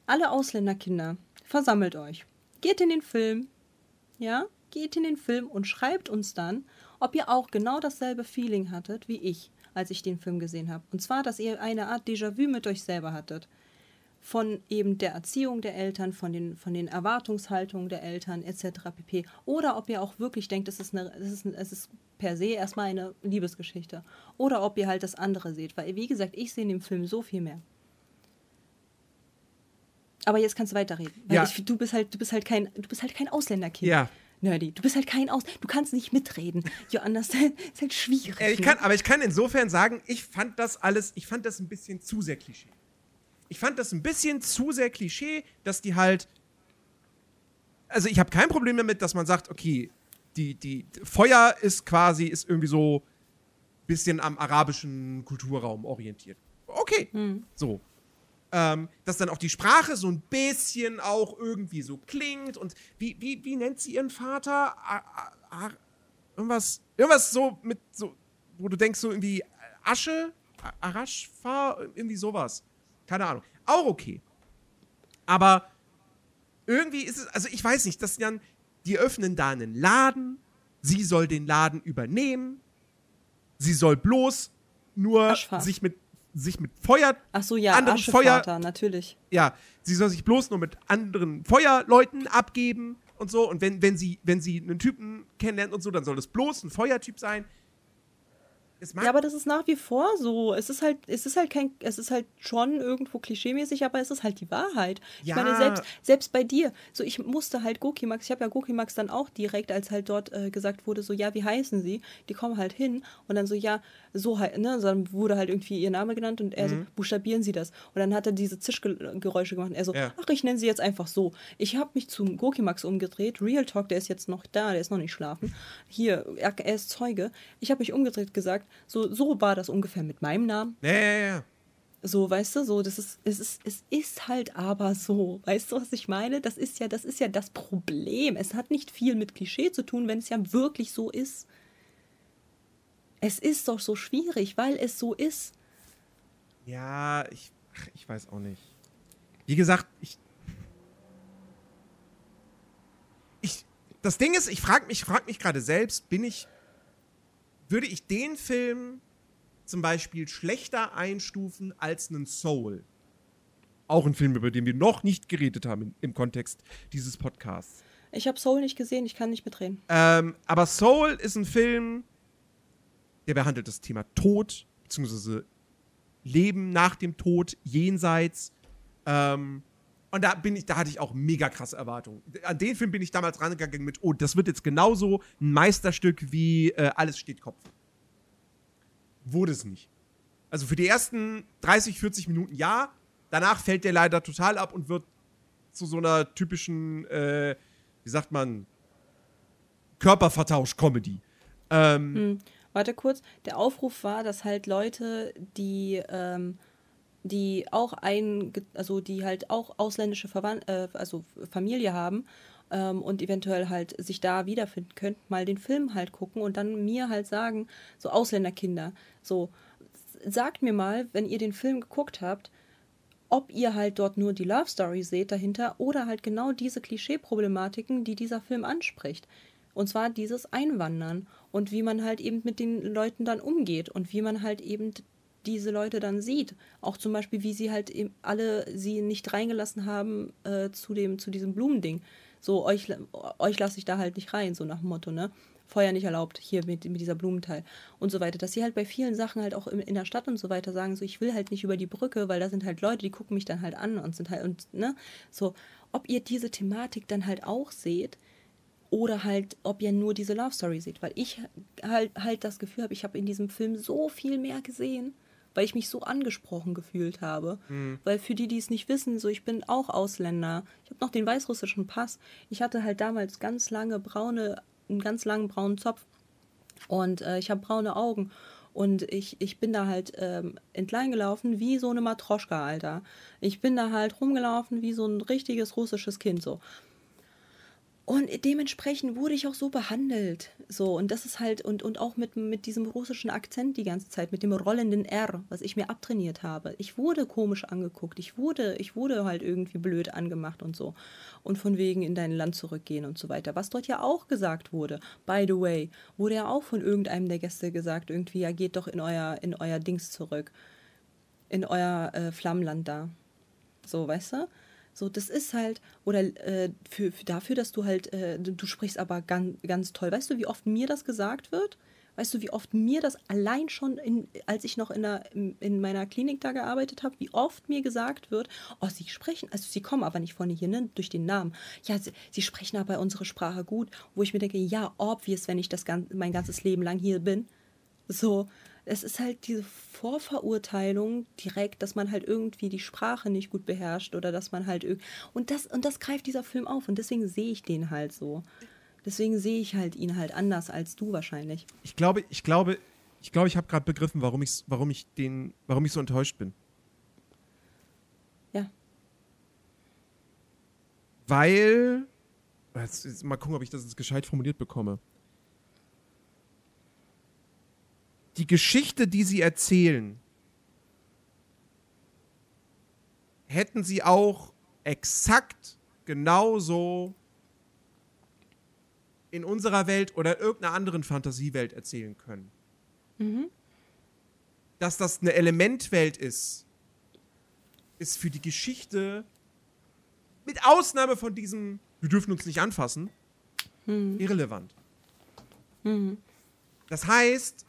Alle Ausländerkinder, versammelt euch. Geht in den Film, ja, geht in den Film und schreibt uns dann, ob ihr auch genau dasselbe Feeling hattet wie ich, als ich den Film gesehen habe. Und zwar, dass ihr eine Art Déjà-vu mit euch selber hattet. Von eben der Erziehung der Eltern, von den, von den Erwartungshaltungen der Eltern etc. pp. Oder ob ihr auch wirklich denkt, es ist, eine, es, ist, es ist per se erstmal eine Liebesgeschichte. Oder ob ihr halt das andere seht. Weil, wie gesagt, ich sehe in dem Film so viel mehr. Aber jetzt kannst du weiterreden. Weil ja. ich, du bist halt, du bist halt kein, du bist halt kein Ausländerkind. Ja. Nerdy. Du bist halt kein Aus. Du kannst nicht mitreden. You understand? ist halt schwierig.
Äh, ich kann, aber ich kann insofern sagen, ich fand das alles, ich fand das ein bisschen zu sehr Klischee. Ich fand das ein bisschen zu sehr Klischee, dass die halt. Also ich habe kein Problem damit, dass man sagt, okay, die, die Feuer ist quasi, ist irgendwie so ein bisschen am arabischen Kulturraum orientiert. Okay. Hm. So ähm, dass dann auch die Sprache so ein bisschen auch irgendwie so klingt und wie, wie, wie nennt sie ihren Vater? A, a, a, irgendwas, irgendwas so mit so, wo du denkst so irgendwie Asche, Araschfa, irgendwie sowas. Keine Ahnung. Auch okay. Aber irgendwie ist es, also ich weiß nicht, das dann, die öffnen da einen Laden, sie soll den Laden übernehmen, sie soll bloß nur Aschfa. sich mit sich mit Feuer.
Ach so, ja, anderen Feuer. natürlich.
Ja, sie soll sich bloß nur mit anderen Feuerleuten abgeben und so. Und wenn, wenn, sie, wenn sie einen Typen kennenlernt und so, dann soll das bloß ein Feuertyp sein.
Ja, aber das ist nach wie vor so. Es ist halt, es ist halt kein, es ist halt schon irgendwo klischeemäßig, aber es ist halt die Wahrheit. Ja. Ich meine, selbst, selbst bei dir, so ich musste halt Gokimax, ich habe ja Gokimax dann auch direkt, als halt dort äh, gesagt wurde, so ja, wie heißen sie? Die kommen halt hin und dann so, ja, so halt, ne? Dann wurde halt irgendwie ihr Name genannt und er mhm. so, buchstabieren Sie das. Und dann hat er diese Zischgeräusche gemacht und er so, ja. ach, ich nenne sie jetzt einfach so. Ich habe mich zum Gokimax umgedreht. Real Talk, der ist jetzt noch da, der ist noch nicht schlafen. Hier, er, er ist Zeuge. Ich habe mich umgedreht gesagt, so, so war das ungefähr mit meinem Namen.
Ja, ja, ja.
So, weißt du, so, das ist, es ist, es ist halt aber so. Weißt du, was ich meine? Das ist ja, das ist ja das Problem. Es hat nicht viel mit Klischee zu tun, wenn es ja wirklich so ist. Es ist doch so schwierig, weil es so ist.
Ja, ich, ich weiß auch nicht. Wie gesagt, ich. Ich. Das Ding ist, ich frage mich, frag mich gerade selbst, bin ich würde ich den Film zum Beispiel schlechter einstufen als einen Soul. Auch ein Film, über den wir noch nicht geredet haben im, im Kontext dieses Podcasts.
Ich habe Soul nicht gesehen, ich kann nicht mitreden.
Ähm, aber Soul ist ein Film, der behandelt das Thema Tod, beziehungsweise Leben nach dem Tod, jenseits. Ähm, und da bin ich, da hatte ich auch mega krasse Erwartungen. An den Film bin ich damals rangegangen mit, oh, das wird jetzt genauso ein Meisterstück wie äh, Alles steht Kopf. Wurde es nicht. Also für die ersten 30, 40 Minuten ja. Danach fällt der leider total ab und wird zu so einer typischen, äh, wie sagt man, Körpervertausch-Comedy. Ähm,
hm. Warte kurz. Der Aufruf war, dass halt Leute, die ähm, die auch ein, also die halt auch ausländische Verwand äh, also Familie haben ähm, und eventuell halt sich da wiederfinden könnten, mal den Film halt gucken und dann mir halt sagen, so Ausländerkinder, so sagt mir mal, wenn ihr den Film geguckt habt, ob ihr halt dort nur die Love Story seht dahinter oder halt genau diese Klischee-Problematiken, die dieser Film anspricht. Und zwar dieses Einwandern und wie man halt eben mit den Leuten dann umgeht und wie man halt eben diese Leute dann sieht. Auch zum Beispiel, wie sie halt alle sie nicht reingelassen haben äh, zu, dem, zu diesem Blumending. So, euch, euch lasse ich da halt nicht rein, so nach dem Motto, ne? Feuer nicht erlaubt, hier mit, mit dieser Blumenteil und so weiter. Dass sie halt bei vielen Sachen halt auch in, in der Stadt und so weiter sagen, so, ich will halt nicht über die Brücke, weil da sind halt Leute, die gucken mich dann halt an und sind halt, und, ne? So, ob ihr diese Thematik dann halt auch seht, oder halt, ob ihr nur diese Love Story seht, weil ich halt, halt das Gefühl habe, ich habe in diesem Film so viel mehr gesehen weil ich mich so angesprochen gefühlt habe. Mhm. Weil für die, die es nicht wissen, so ich bin auch Ausländer. Ich habe noch den weißrussischen Pass. Ich hatte halt damals ganz lange braune, einen ganz langen braunen Zopf und äh, ich habe braune Augen. Und ich, ich bin da halt ähm, entlang gelaufen wie so eine Matroschka, Alter. Ich bin da halt rumgelaufen wie so ein richtiges russisches Kind so. Und dementsprechend wurde ich auch so behandelt. So, und das ist halt, und, und auch mit, mit diesem russischen Akzent die ganze Zeit, mit dem rollenden R, was ich mir abtrainiert habe. Ich wurde komisch angeguckt, ich wurde, ich wurde halt irgendwie blöd angemacht und so. Und von wegen in dein Land zurückgehen und so weiter. Was dort ja auch gesagt wurde, by the way, wurde ja auch von irgendeinem der Gäste gesagt, irgendwie, ja, geht doch in euer, in euer Dings zurück. In euer äh, Flammland da. So, weißt du? So, das ist halt, oder äh, für, für, dafür, dass du halt, äh, du sprichst aber ganz, ganz toll. Weißt du, wie oft mir das gesagt wird? Weißt du, wie oft mir das allein schon, in, als ich noch in, der, in meiner Klinik da gearbeitet habe, wie oft mir gesagt wird, oh, sie sprechen, also sie kommen aber nicht von hier, ne, durch den Namen. Ja, sie, sie sprechen aber unsere Sprache gut, wo ich mir denke, ja, obvious, wenn ich das mein ganzes Leben lang hier bin. So, es ist halt diese Vorverurteilung direkt, dass man halt irgendwie die Sprache nicht gut beherrscht oder dass man halt und das und das greift dieser Film auf und deswegen sehe ich den halt so. Deswegen sehe ich halt ihn halt anders als du wahrscheinlich.
Ich glaube, ich glaube, ich glaube, ich habe gerade begriffen, warum ich warum ich den warum ich so enttäuscht bin.
Ja.
Weil jetzt, jetzt mal gucken, ob ich das jetzt gescheit formuliert bekomme. Die Geschichte, die sie erzählen, hätten sie auch exakt genauso in unserer Welt oder in irgendeiner anderen Fantasiewelt erzählen können. Mhm. Dass das eine Elementwelt ist, ist für die Geschichte, mit Ausnahme von diesem, wir dürfen uns nicht anfassen, mhm. irrelevant. Mhm. Das heißt,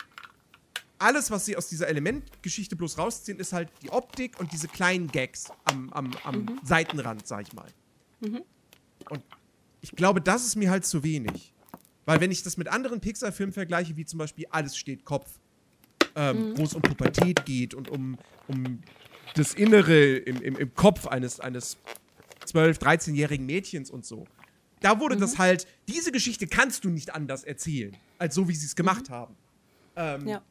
alles, was sie aus dieser Elementgeschichte bloß rausziehen, ist halt die Optik und diese kleinen Gags am, am, am mhm. Seitenrand, sag ich mal. Mhm. Und ich glaube, das ist mir halt zu wenig. Weil wenn ich das mit anderen Pixar-Filmen vergleiche, wie zum Beispiel Alles steht Kopf, ähm, mhm. wo es um Pubertät geht und um, um das Innere im, im, im Kopf eines, eines 12-, 13-jährigen Mädchens und so. Da wurde mhm. das halt, diese Geschichte kannst du nicht anders erzählen, als so, wie sie es gemacht mhm. haben.
Ähm, ja.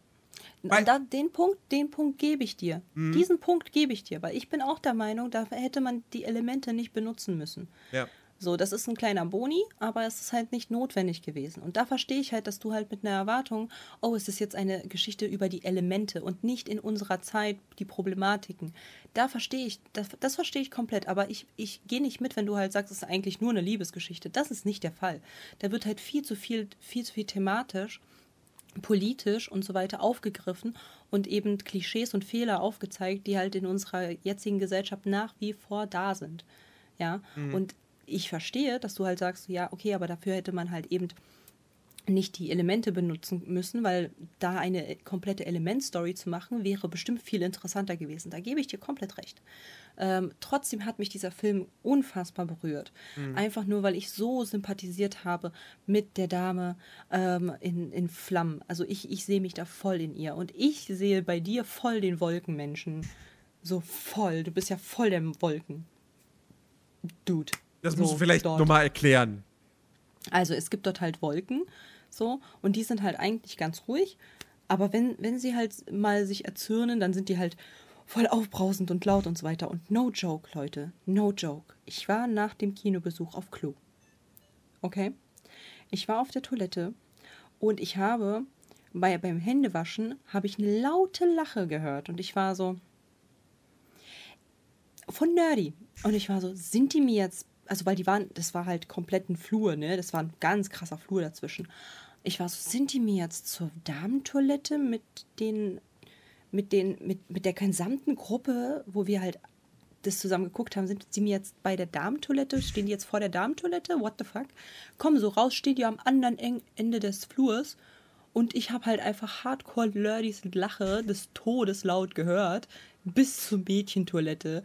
Weil, da, den Punkt, den Punkt gebe ich dir. Mhm. Diesen Punkt gebe ich dir, weil ich bin auch der Meinung, da hätte man die Elemente nicht benutzen müssen.
Ja.
So, das ist ein kleiner Boni, aber es ist halt nicht notwendig gewesen. Und da verstehe ich halt, dass du halt mit einer Erwartung, oh, es ist jetzt eine Geschichte über die Elemente und nicht in unserer Zeit die Problematiken. Da verstehe ich, das, das verstehe ich komplett, aber ich, ich gehe nicht mit, wenn du halt sagst, es ist eigentlich nur eine Liebesgeschichte. Das ist nicht der Fall. Da wird halt viel zu viel, viel zu viel thematisch politisch und so weiter aufgegriffen und eben Klischees und Fehler aufgezeigt, die halt in unserer jetzigen Gesellschaft nach wie vor da sind. Ja, mhm. und ich verstehe, dass du halt sagst, ja, okay, aber dafür hätte man halt eben nicht die Elemente benutzen müssen, weil da eine komplette Elementstory zu machen, wäre bestimmt viel interessanter gewesen. Da gebe ich dir komplett recht. Ähm, trotzdem hat mich dieser Film unfassbar berührt. Mhm. Einfach nur, weil ich so sympathisiert habe mit der Dame ähm, in, in Flammen. Also ich, ich sehe mich da voll in ihr. Und ich sehe bei dir voll den Wolkenmenschen. So voll. Du bist ja voll der Wolken. Dude.
Das so, musst du vielleicht nochmal erklären.
Also es gibt dort halt Wolken, so, und die sind halt eigentlich ganz ruhig. Aber wenn, wenn sie halt mal sich erzürnen, dann sind die halt voll aufbrausend und laut und so weiter. Und no joke, Leute, no joke. Ich war nach dem Kinobesuch auf Klo. Okay? Ich war auf der Toilette und ich habe bei, beim Händewaschen habe ich eine laute Lache gehört und ich war so von Nerdy und ich war so, sind die mir jetzt also weil die waren, das war halt komplett ein Flur, ne? Das war ein ganz krasser Flur dazwischen. Ich war so, sind die mir jetzt zur Damentoilette mit den, mit den, mit, mit der gesamten Gruppe, wo wir halt das zusammen geguckt haben, sind sie mir jetzt bei der Damentoilette? Stehen die jetzt vor der Damentoilette? What the fuck? Kommen so raus, stehen die am anderen Ende des Flurs und ich habe halt einfach Hardcore Lurdys Lache des Todes laut gehört bis zur Mädchentoilette.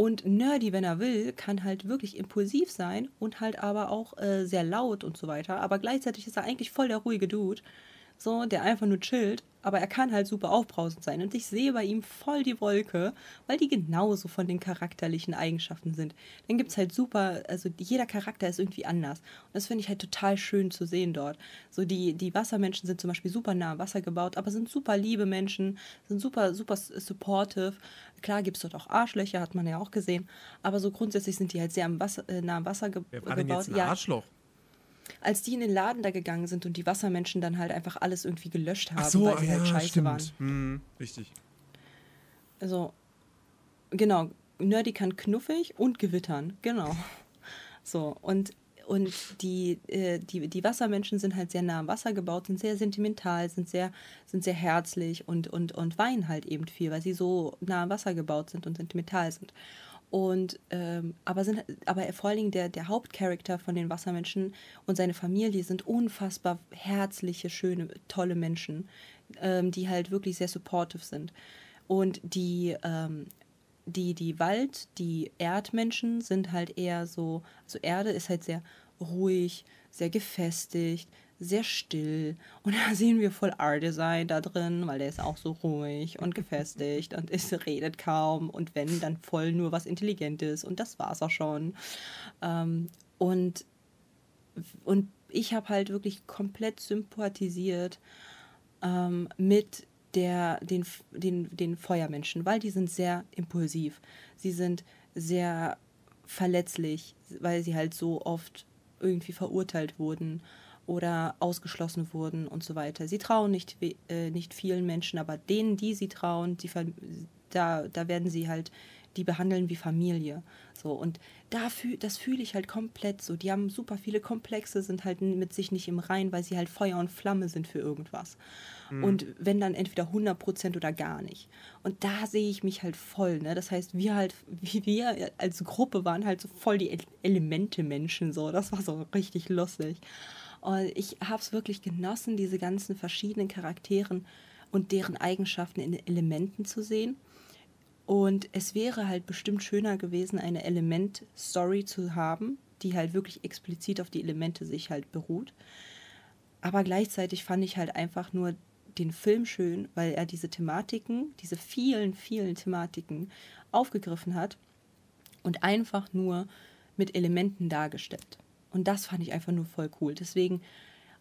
Und Nerdy, wenn er will, kann halt wirklich impulsiv sein und halt aber auch äh, sehr laut und so weiter. Aber gleichzeitig ist er eigentlich voll der ruhige Dude so, der einfach nur chillt, aber er kann halt super aufbrausend sein. Und ich sehe bei ihm voll die Wolke, weil die genauso von den charakterlichen Eigenschaften sind. Dann gibt es halt super, also jeder Charakter ist irgendwie anders. Und das finde ich halt total schön zu sehen dort. So die, die Wassermenschen sind zum Beispiel super nah am Wasser gebaut, aber sind super liebe Menschen, sind super, super supportive. Klar gibt es dort auch Arschlöcher, hat man ja auch gesehen. Aber so grundsätzlich sind die halt sehr am Wasser, äh, nah am Wasser ge
Wer war gebaut. Denn jetzt ein ja, Arschloch?
als die in den Laden da gegangen sind und die Wassermenschen dann halt einfach alles irgendwie gelöscht haben, so, weil sie halt ja, halt scheiße stimmt. waren.
Hm, richtig.
Also, genau. Nerdy kann knuffig und gewittern. Genau. So, und, und die, äh, die, die Wassermenschen sind halt sehr nah am Wasser gebaut, sind sehr sentimental, sind sehr, sind sehr herzlich und, und, und weinen halt eben viel, weil sie so nah am Wasser gebaut sind und sentimental sind. Und ähm, aber sind aber vor allen Dingen der, der Hauptcharakter von den Wassermenschen und seine Familie sind unfassbar herzliche, schöne, tolle Menschen, ähm, die halt wirklich sehr supportive sind. Und die, ähm, die, die Wald, die Erdmenschen sind halt eher so, also Erde ist halt sehr ruhig, sehr gefestigt, sehr still. Und da sehen wir voll R-Design da drin, weil der ist auch so ruhig und gefestigt und es redet kaum. Und wenn, dann voll nur was Intelligentes. Und das war's auch schon. Ähm, und, und ich habe halt wirklich komplett sympathisiert ähm, mit der, den, den, den Feuermenschen, weil die sind sehr impulsiv. Sie sind sehr verletzlich, weil sie halt so oft irgendwie verurteilt wurden oder ausgeschlossen wurden und so weiter. Sie trauen nicht, äh, nicht vielen Menschen, aber denen, die sie trauen, die, da, da werden sie halt, die behandeln wie Familie. So, und da fühl, das fühle ich halt komplett so. Die haben super viele Komplexe, sind halt mit sich nicht im Rein, weil sie halt Feuer und Flamme sind für irgendwas. Mhm. Und wenn dann entweder 100% oder gar nicht. Und da sehe ich mich halt voll. Ne? Das heißt, wir halt, wie wir als Gruppe waren halt so voll die Elemente-Menschen. So. Das war so richtig lustig. Und ich habe es wirklich genossen, diese ganzen verschiedenen Charakteren und deren Eigenschaften in Elementen zu sehen. Und es wäre halt bestimmt schöner gewesen, eine Element-Story zu haben, die halt wirklich explizit auf die Elemente sich halt beruht. Aber gleichzeitig fand ich halt einfach nur den Film schön, weil er diese Thematiken, diese vielen, vielen Thematiken aufgegriffen hat und einfach nur mit Elementen dargestellt. Und das fand ich einfach nur voll cool. Deswegen,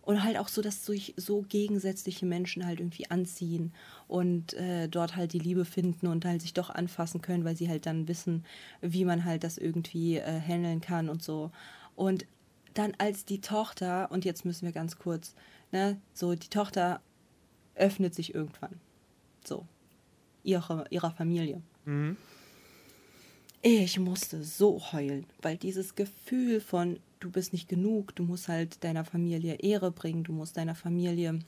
und halt auch so, dass sich so gegensätzliche Menschen halt irgendwie anziehen und äh, dort halt die Liebe finden und halt sich doch anfassen können, weil sie halt dann wissen, wie man halt das irgendwie äh, handeln kann und so. Und dann als die Tochter, und jetzt müssen wir ganz kurz, ne, so die Tochter öffnet sich irgendwann. So. Ihre, ihrer Familie. Mhm. Ich musste so heulen, weil dieses Gefühl von, du bist nicht genug, du musst halt deiner Familie Ehre bringen, du musst deiner Familie,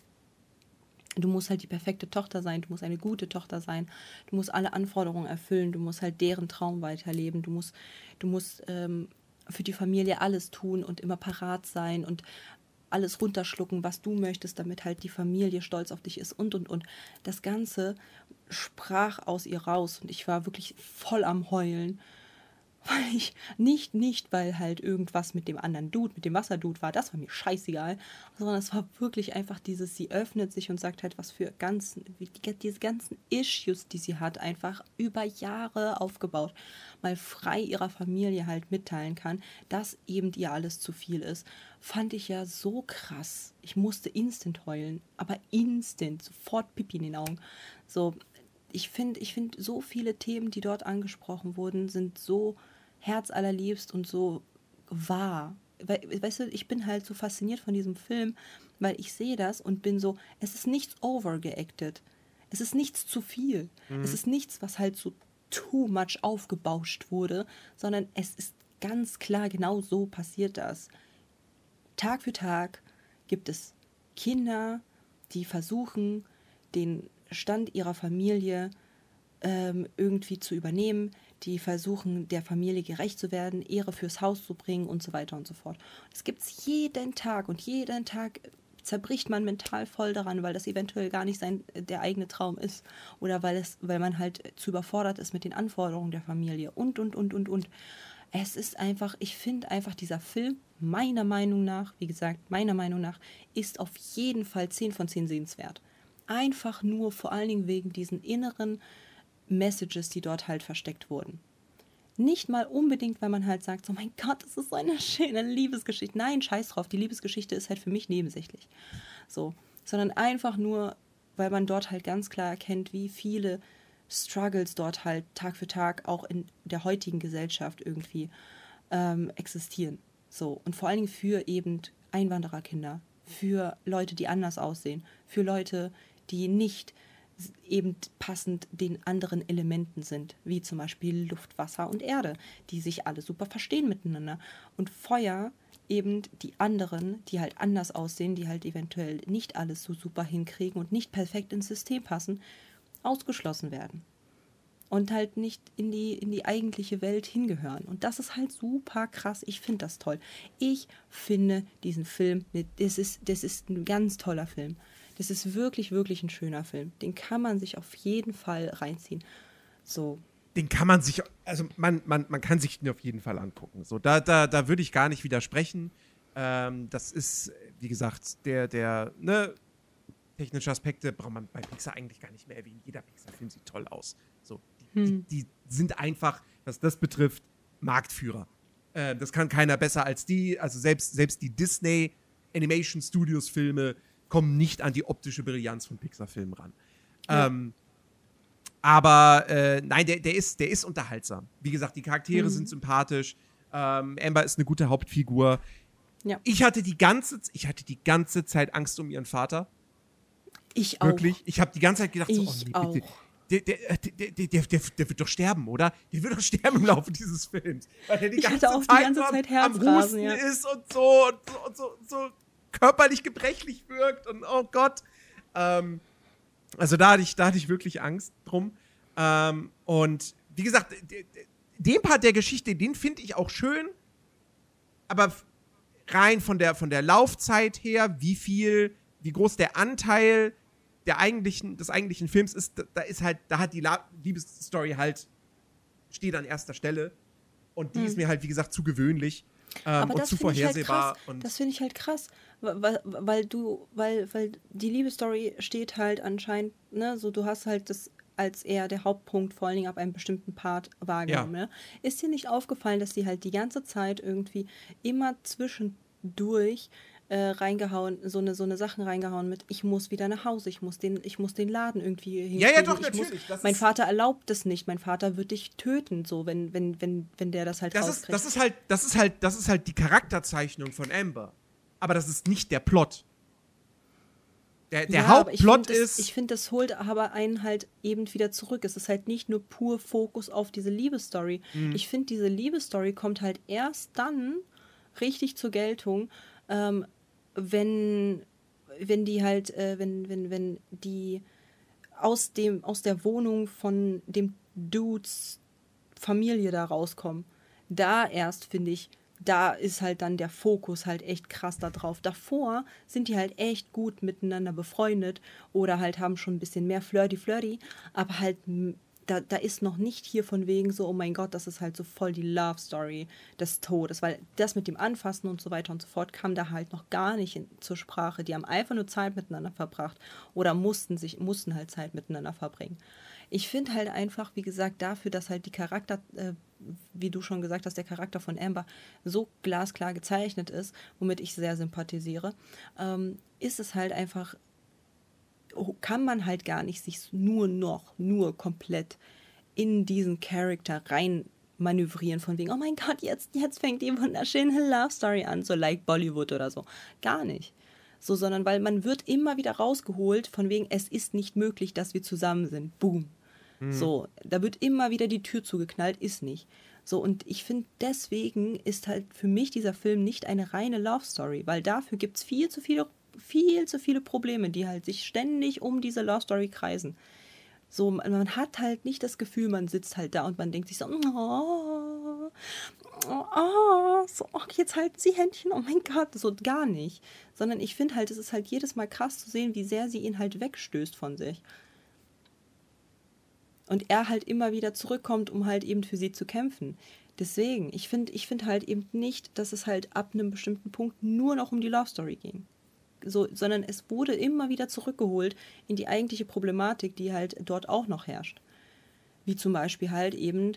du musst halt die perfekte Tochter sein, du musst eine gute Tochter sein, du musst alle Anforderungen erfüllen, du musst halt deren Traum weiterleben, du musst, du musst ähm, für die Familie alles tun und immer parat sein und alles runterschlucken, was du möchtest, damit halt die Familie stolz auf dich ist und und und. Das Ganze sprach aus ihr raus und ich war wirklich voll am Heulen. Weil ich nicht, nicht, weil halt irgendwas mit dem anderen Dude, mit dem Wasserdude war, das war mir scheißegal, sondern es war wirklich einfach dieses, sie öffnet sich und sagt halt, was für ganzen, die, diese ganzen Issues, die sie hat, einfach über Jahre aufgebaut, mal frei ihrer Familie halt mitteilen kann, dass eben ihr alles zu viel ist, fand ich ja so krass. Ich musste instant heulen, aber instant, sofort Pipi in den Augen. So, ich finde, ich finde, so viele Themen, die dort angesprochen wurden, sind so herzallerliebst und so wahr. weißt du, ich bin halt so fasziniert von diesem Film, weil ich sehe das und bin so, es ist nichts overgeacted. Es ist nichts zu viel. Mhm. Es ist nichts, was halt so too much aufgebauscht wurde, sondern es ist ganz klar, genau so passiert das. Tag für Tag gibt es Kinder, die versuchen, den Stand ihrer Familie ähm, irgendwie zu übernehmen, die versuchen, der Familie gerecht zu werden, Ehre fürs Haus zu bringen und so weiter und so fort. Das gibt es jeden Tag und jeden Tag zerbricht man mental voll daran, weil das eventuell gar nicht sein der eigene Traum ist oder weil es, weil man halt zu überfordert ist mit den Anforderungen der Familie und und und und und. Es ist einfach, ich finde einfach dieser Film meiner Meinung nach, wie gesagt, meiner Meinung nach ist auf jeden Fall 10 von 10 sehenswert einfach nur vor allen Dingen wegen diesen inneren Messages, die dort halt versteckt wurden. Nicht mal unbedingt, weil man halt sagt, so mein Gott, das ist so eine schöne Liebesgeschichte. Nein, scheiß drauf, die Liebesgeschichte ist halt für mich nebensächlich. So, sondern einfach nur, weil man dort halt ganz klar erkennt, wie viele Struggles dort halt Tag für Tag auch in der heutigen Gesellschaft irgendwie ähm, existieren. So, und vor allen Dingen für eben Einwandererkinder, für Leute, die anders aussehen, für Leute, die nicht eben passend den anderen Elementen sind, wie zum Beispiel Luft, Wasser und Erde, die sich alle super verstehen miteinander. Und Feuer eben die anderen, die halt anders aussehen, die halt eventuell nicht alles so super hinkriegen und nicht perfekt ins System passen, ausgeschlossen werden. Und halt nicht in die, in die eigentliche Welt hingehören. Und das ist halt super krass. Ich finde das toll. Ich finde diesen Film, das ist, das ist ein ganz toller Film. Das ist wirklich, wirklich ein schöner Film. Den kann man sich auf jeden Fall reinziehen. So.
Den kann man sich, also man, man, man kann sich den auf jeden Fall angucken. So, da, da, da würde ich gar nicht widersprechen. Ähm, das ist, wie gesagt, der, der, ne, technische Aspekte braucht man bei Pixar eigentlich gar nicht mehr erwähnen. Jeder Pixar-Film sieht toll aus. So, die, hm. die, die, sind einfach, was das betrifft, Marktführer. Äh, das kann keiner besser als die. Also selbst, selbst die Disney Animation Studios Filme kommen nicht an die optische Brillanz von Pixar-Filmen ran. Ja. Ähm, aber äh, nein, der, der, ist, der ist unterhaltsam. Wie gesagt, die Charaktere mhm. sind sympathisch. Ähm, Amber ist eine gute Hauptfigur. Ja. Ich hatte die ganze, ich hatte die ganze Zeit Angst um ihren Vater.
Ich
auch. Wirklich. Ich habe die ganze Zeit gedacht, so, oh nee, auch. bitte. Der, der, der, der, der, wird doch sterben, oder? Der wird doch sterben im Laufe dieses Films.
Weil der die ich ganze hatte auch Zeit die ganze Zeit Herzrasen, am Husten
ja. ist und so und so, und so, so körperlich gebrechlich wirkt und oh Gott. Ähm, also da hatte ich, da hatte ich wirklich Angst drum. Ähm, und wie gesagt, den Part der Geschichte, den finde ich auch schön, aber rein von der, von der Laufzeit her, wie viel, wie groß der Anteil der eigentlichen, des eigentlichen Films ist, da, da ist halt, da hat die La Liebesstory halt, steht an erster Stelle. Und die hm. ist mir halt, wie gesagt, zu gewöhnlich. Ähm, und zu halt vorhersehbar.
Halt das finde ich halt krass, weil, weil du, weil, weil die Liebesstory steht halt anscheinend, ne, so du hast halt das als eher der Hauptpunkt vor allen Dingen ab einem bestimmten Part wahrgenommen. Ja. Ne? Ist dir nicht aufgefallen, dass sie halt die ganze Zeit irgendwie immer zwischendurch äh, reingehauen, so eine, so eine Sachen reingehauen mit, ich muss wieder nach Hause, ich muss den, ich muss den Laden irgendwie
hinkriegen. Ja, ja, doch, natürlich.
Muss, mein Vater erlaubt es nicht, mein Vater wird dich töten, so, wenn, wenn, wenn, wenn der das halt
das rauskriegt. Ist, das ist halt, das ist halt, das ist halt die Charakterzeichnung von Amber. Aber das ist nicht der Plot. Der, der ja, Hauptplot
ich
ist.
Das, ich finde, das holt aber einen halt eben wieder zurück. Es ist halt nicht nur pur Fokus auf diese Liebesstory. Mhm. Ich finde, diese Liebesstory kommt halt erst dann richtig zur Geltung, ähm, wenn, wenn die halt, äh, wenn, wenn, wenn die aus dem, aus der Wohnung von dem Dudes Familie da rauskommen. Da erst, finde ich, da ist halt dann der Fokus halt echt krass da drauf. Davor sind die halt echt gut miteinander befreundet oder halt haben schon ein bisschen mehr flirty-flirty, aber halt da, da ist noch nicht hier von wegen so, oh mein Gott, das ist halt so voll die Love Story des Todes, weil das mit dem Anfassen und so weiter und so fort kam da halt noch gar nicht in, zur Sprache. Die haben einfach nur Zeit miteinander verbracht oder mussten sich, mussten halt Zeit miteinander verbringen. Ich finde halt einfach, wie gesagt, dafür, dass halt die Charakter, äh, wie du schon gesagt hast, der Charakter von Amber so glasklar gezeichnet ist, womit ich sehr sympathisiere, ähm, ist es halt einfach, kann man halt gar nicht sich nur noch, nur komplett in diesen Charakter rein manövrieren von wegen, oh mein Gott, jetzt, jetzt fängt die wunderschöne Love Story an, so like Bollywood oder so. Gar nicht so, sondern weil man wird immer wieder rausgeholt von wegen, es ist nicht möglich, dass wir zusammen sind. Boom. Mhm. So, da wird immer wieder die Tür zugeknallt, ist nicht. So, und ich finde, deswegen ist halt für mich dieser Film nicht eine reine Love Story, weil dafür gibt es viel zu viele, viel zu viele Probleme, die halt sich ständig um diese Love Story kreisen. So, man hat halt nicht das Gefühl, man sitzt halt da und man denkt sich so, oh, oh, so, oh, jetzt halten sie Händchen, oh mein Gott, so gar nicht. Sondern ich finde halt, es ist halt jedes Mal krass zu sehen, wie sehr sie ihn halt wegstößt von sich und er halt immer wieder zurückkommt, um halt eben für sie zu kämpfen. Deswegen, ich finde ich find halt eben nicht, dass es halt ab einem bestimmten Punkt nur noch um die Love Story ging. So, sondern es wurde immer wieder zurückgeholt in die eigentliche Problematik, die halt dort auch noch herrscht. Wie zum Beispiel halt eben,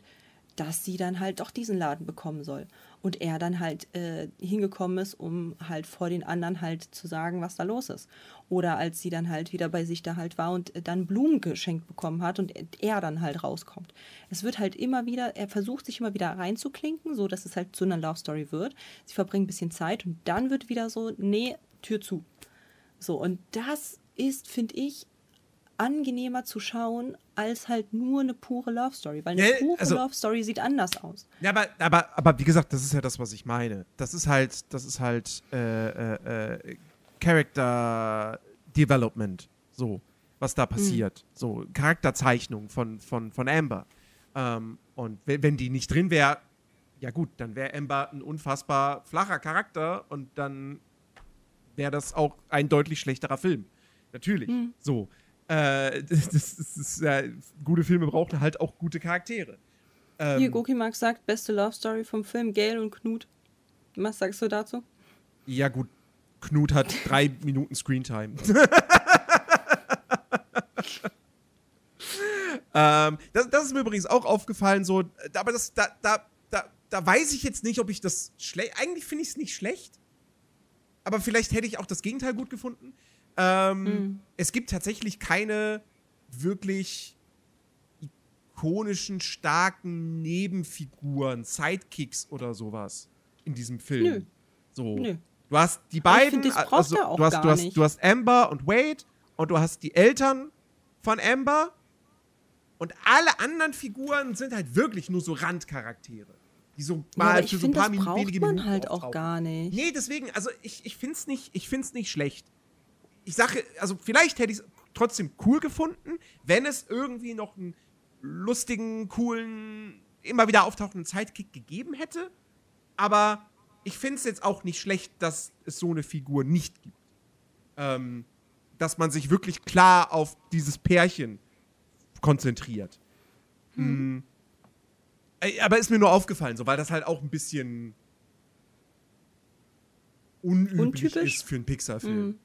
dass sie dann halt doch diesen Laden bekommen soll und er dann halt äh, hingekommen ist, um halt vor den anderen halt zu sagen, was da los ist. Oder als sie dann halt wieder bei sich da halt war und dann Blumen geschenkt bekommen hat und er dann halt rauskommt. Es wird halt immer wieder, er versucht sich immer wieder reinzuklinken, so dass es halt zu einer Love Story wird. Sie verbringen ein bisschen Zeit und dann wird wieder so, nee, Tür zu. So, und das ist, finde ich, angenehmer zu schauen als halt nur eine pure Love Story, weil eine ja, pure also, Love Story sieht anders aus.
Ja, aber, aber, aber wie gesagt, das ist ja das, was ich meine. Das ist halt, das ist halt äh, äh, äh Character Development, so, was da passiert. Mhm. So, Charakterzeichnung von, von, von Amber. Ähm, und wenn die nicht drin wäre, ja gut, dann wäre Amber ein unfassbar flacher Charakter und dann wäre das auch ein deutlich schlechterer Film. Natürlich. Mhm. So. Äh, das, das, ist, ja, gute Filme brauchen halt auch gute Charaktere.
Ähm, Hier, Goki Mark sagt, beste Love Story vom Film, Gail und Knut. Was sagst du dazu?
Ja, gut. Knut hat drei Minuten Screentime. ähm, das, das, ist mir übrigens auch aufgefallen, so, aber das, da, da, da, da weiß ich jetzt nicht, ob ich das schlecht. Eigentlich finde ich es nicht schlecht. Aber vielleicht hätte ich auch das Gegenteil gut gefunden. Ähm, mhm. Es gibt tatsächlich keine wirklich ikonischen, starken Nebenfiguren, Sidekicks oder sowas in diesem Film. Nö. So. Nö. Du hast die beiden, find, also, du, hast, du, hast, du hast Amber und Wade und du hast die Eltern von Amber und alle anderen Figuren sind halt wirklich nur so Randcharaktere. Die so mal ja, für so ein paar
Minuten, wenige man Minuten halt auch gar nicht.
Nee, deswegen, also ich, ich finde es nicht, nicht schlecht ich sage, also vielleicht hätte ich es trotzdem cool gefunden, wenn es irgendwie noch einen lustigen, coolen, immer wieder auftauchenden Sidekick gegeben hätte. Aber ich finde es jetzt auch nicht schlecht, dass es so eine Figur nicht gibt. Ähm, dass man sich wirklich klar auf dieses Pärchen konzentriert. Hm. Äh, aber ist mir nur aufgefallen, so, weil das halt auch ein bisschen unüblich
Untypisch?
ist für einen Pixar-Film.
Mhm.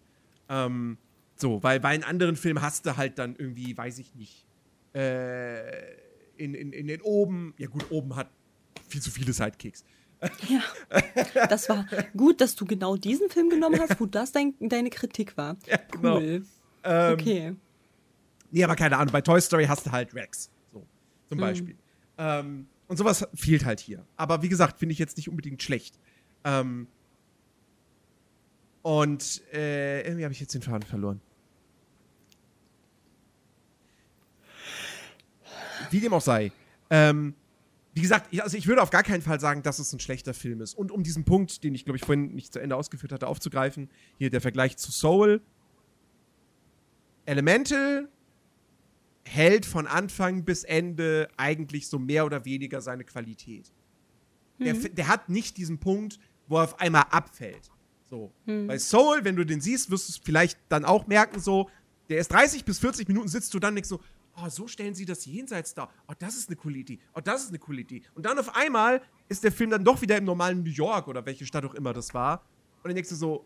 Ähm, so, weil bei einem anderen Film hast du halt dann irgendwie, weiß ich nicht, äh, in, in, in den oben, ja gut, oben hat viel zu viele Sidekicks.
Ja. Das war gut, dass du genau diesen Film genommen hast, wo das dein, deine Kritik war.
Ja, genau.
Cool.
Ähm,
Okay.
Nee, aber keine Ahnung, bei Toy Story hast du halt Rex. So, zum
Mhm.
Beispiel. Ähm, und sowas fehlt halt hier. Aber wie gesagt, finde ich jetzt nicht unbedingt schlecht. Ähm, und äh, irgendwie habe ich jetzt den Faden verloren. Wie dem auch sei. Ähm, wie gesagt, ich, also ich würde auf gar keinen Fall sagen, dass es ein schlechter Film ist. Und um diesen Punkt, den ich glaube ich vorhin nicht zu Ende ausgeführt hatte, aufzugreifen, hier der Vergleich zu Soul. Elemental hält von Anfang bis Ende eigentlich so mehr oder weniger seine Qualität. Der, Fi- der hat nicht diesen Punkt, wo er auf einmal abfällt. So. Bei Soul, wenn du den siehst, wirst du es vielleicht dann auch merken, so, der ist 30 bis 40 Minuten, sitzt du dann denkst so, oh, so stellen sie das Jenseits dar. Oh, das ist eine coole Idee. Oh, das ist eine coole Idee. Und dann auf einmal ist der Film dann doch wieder im normalen New York oder welche Stadt auch immer das war. Und dann denkst du so,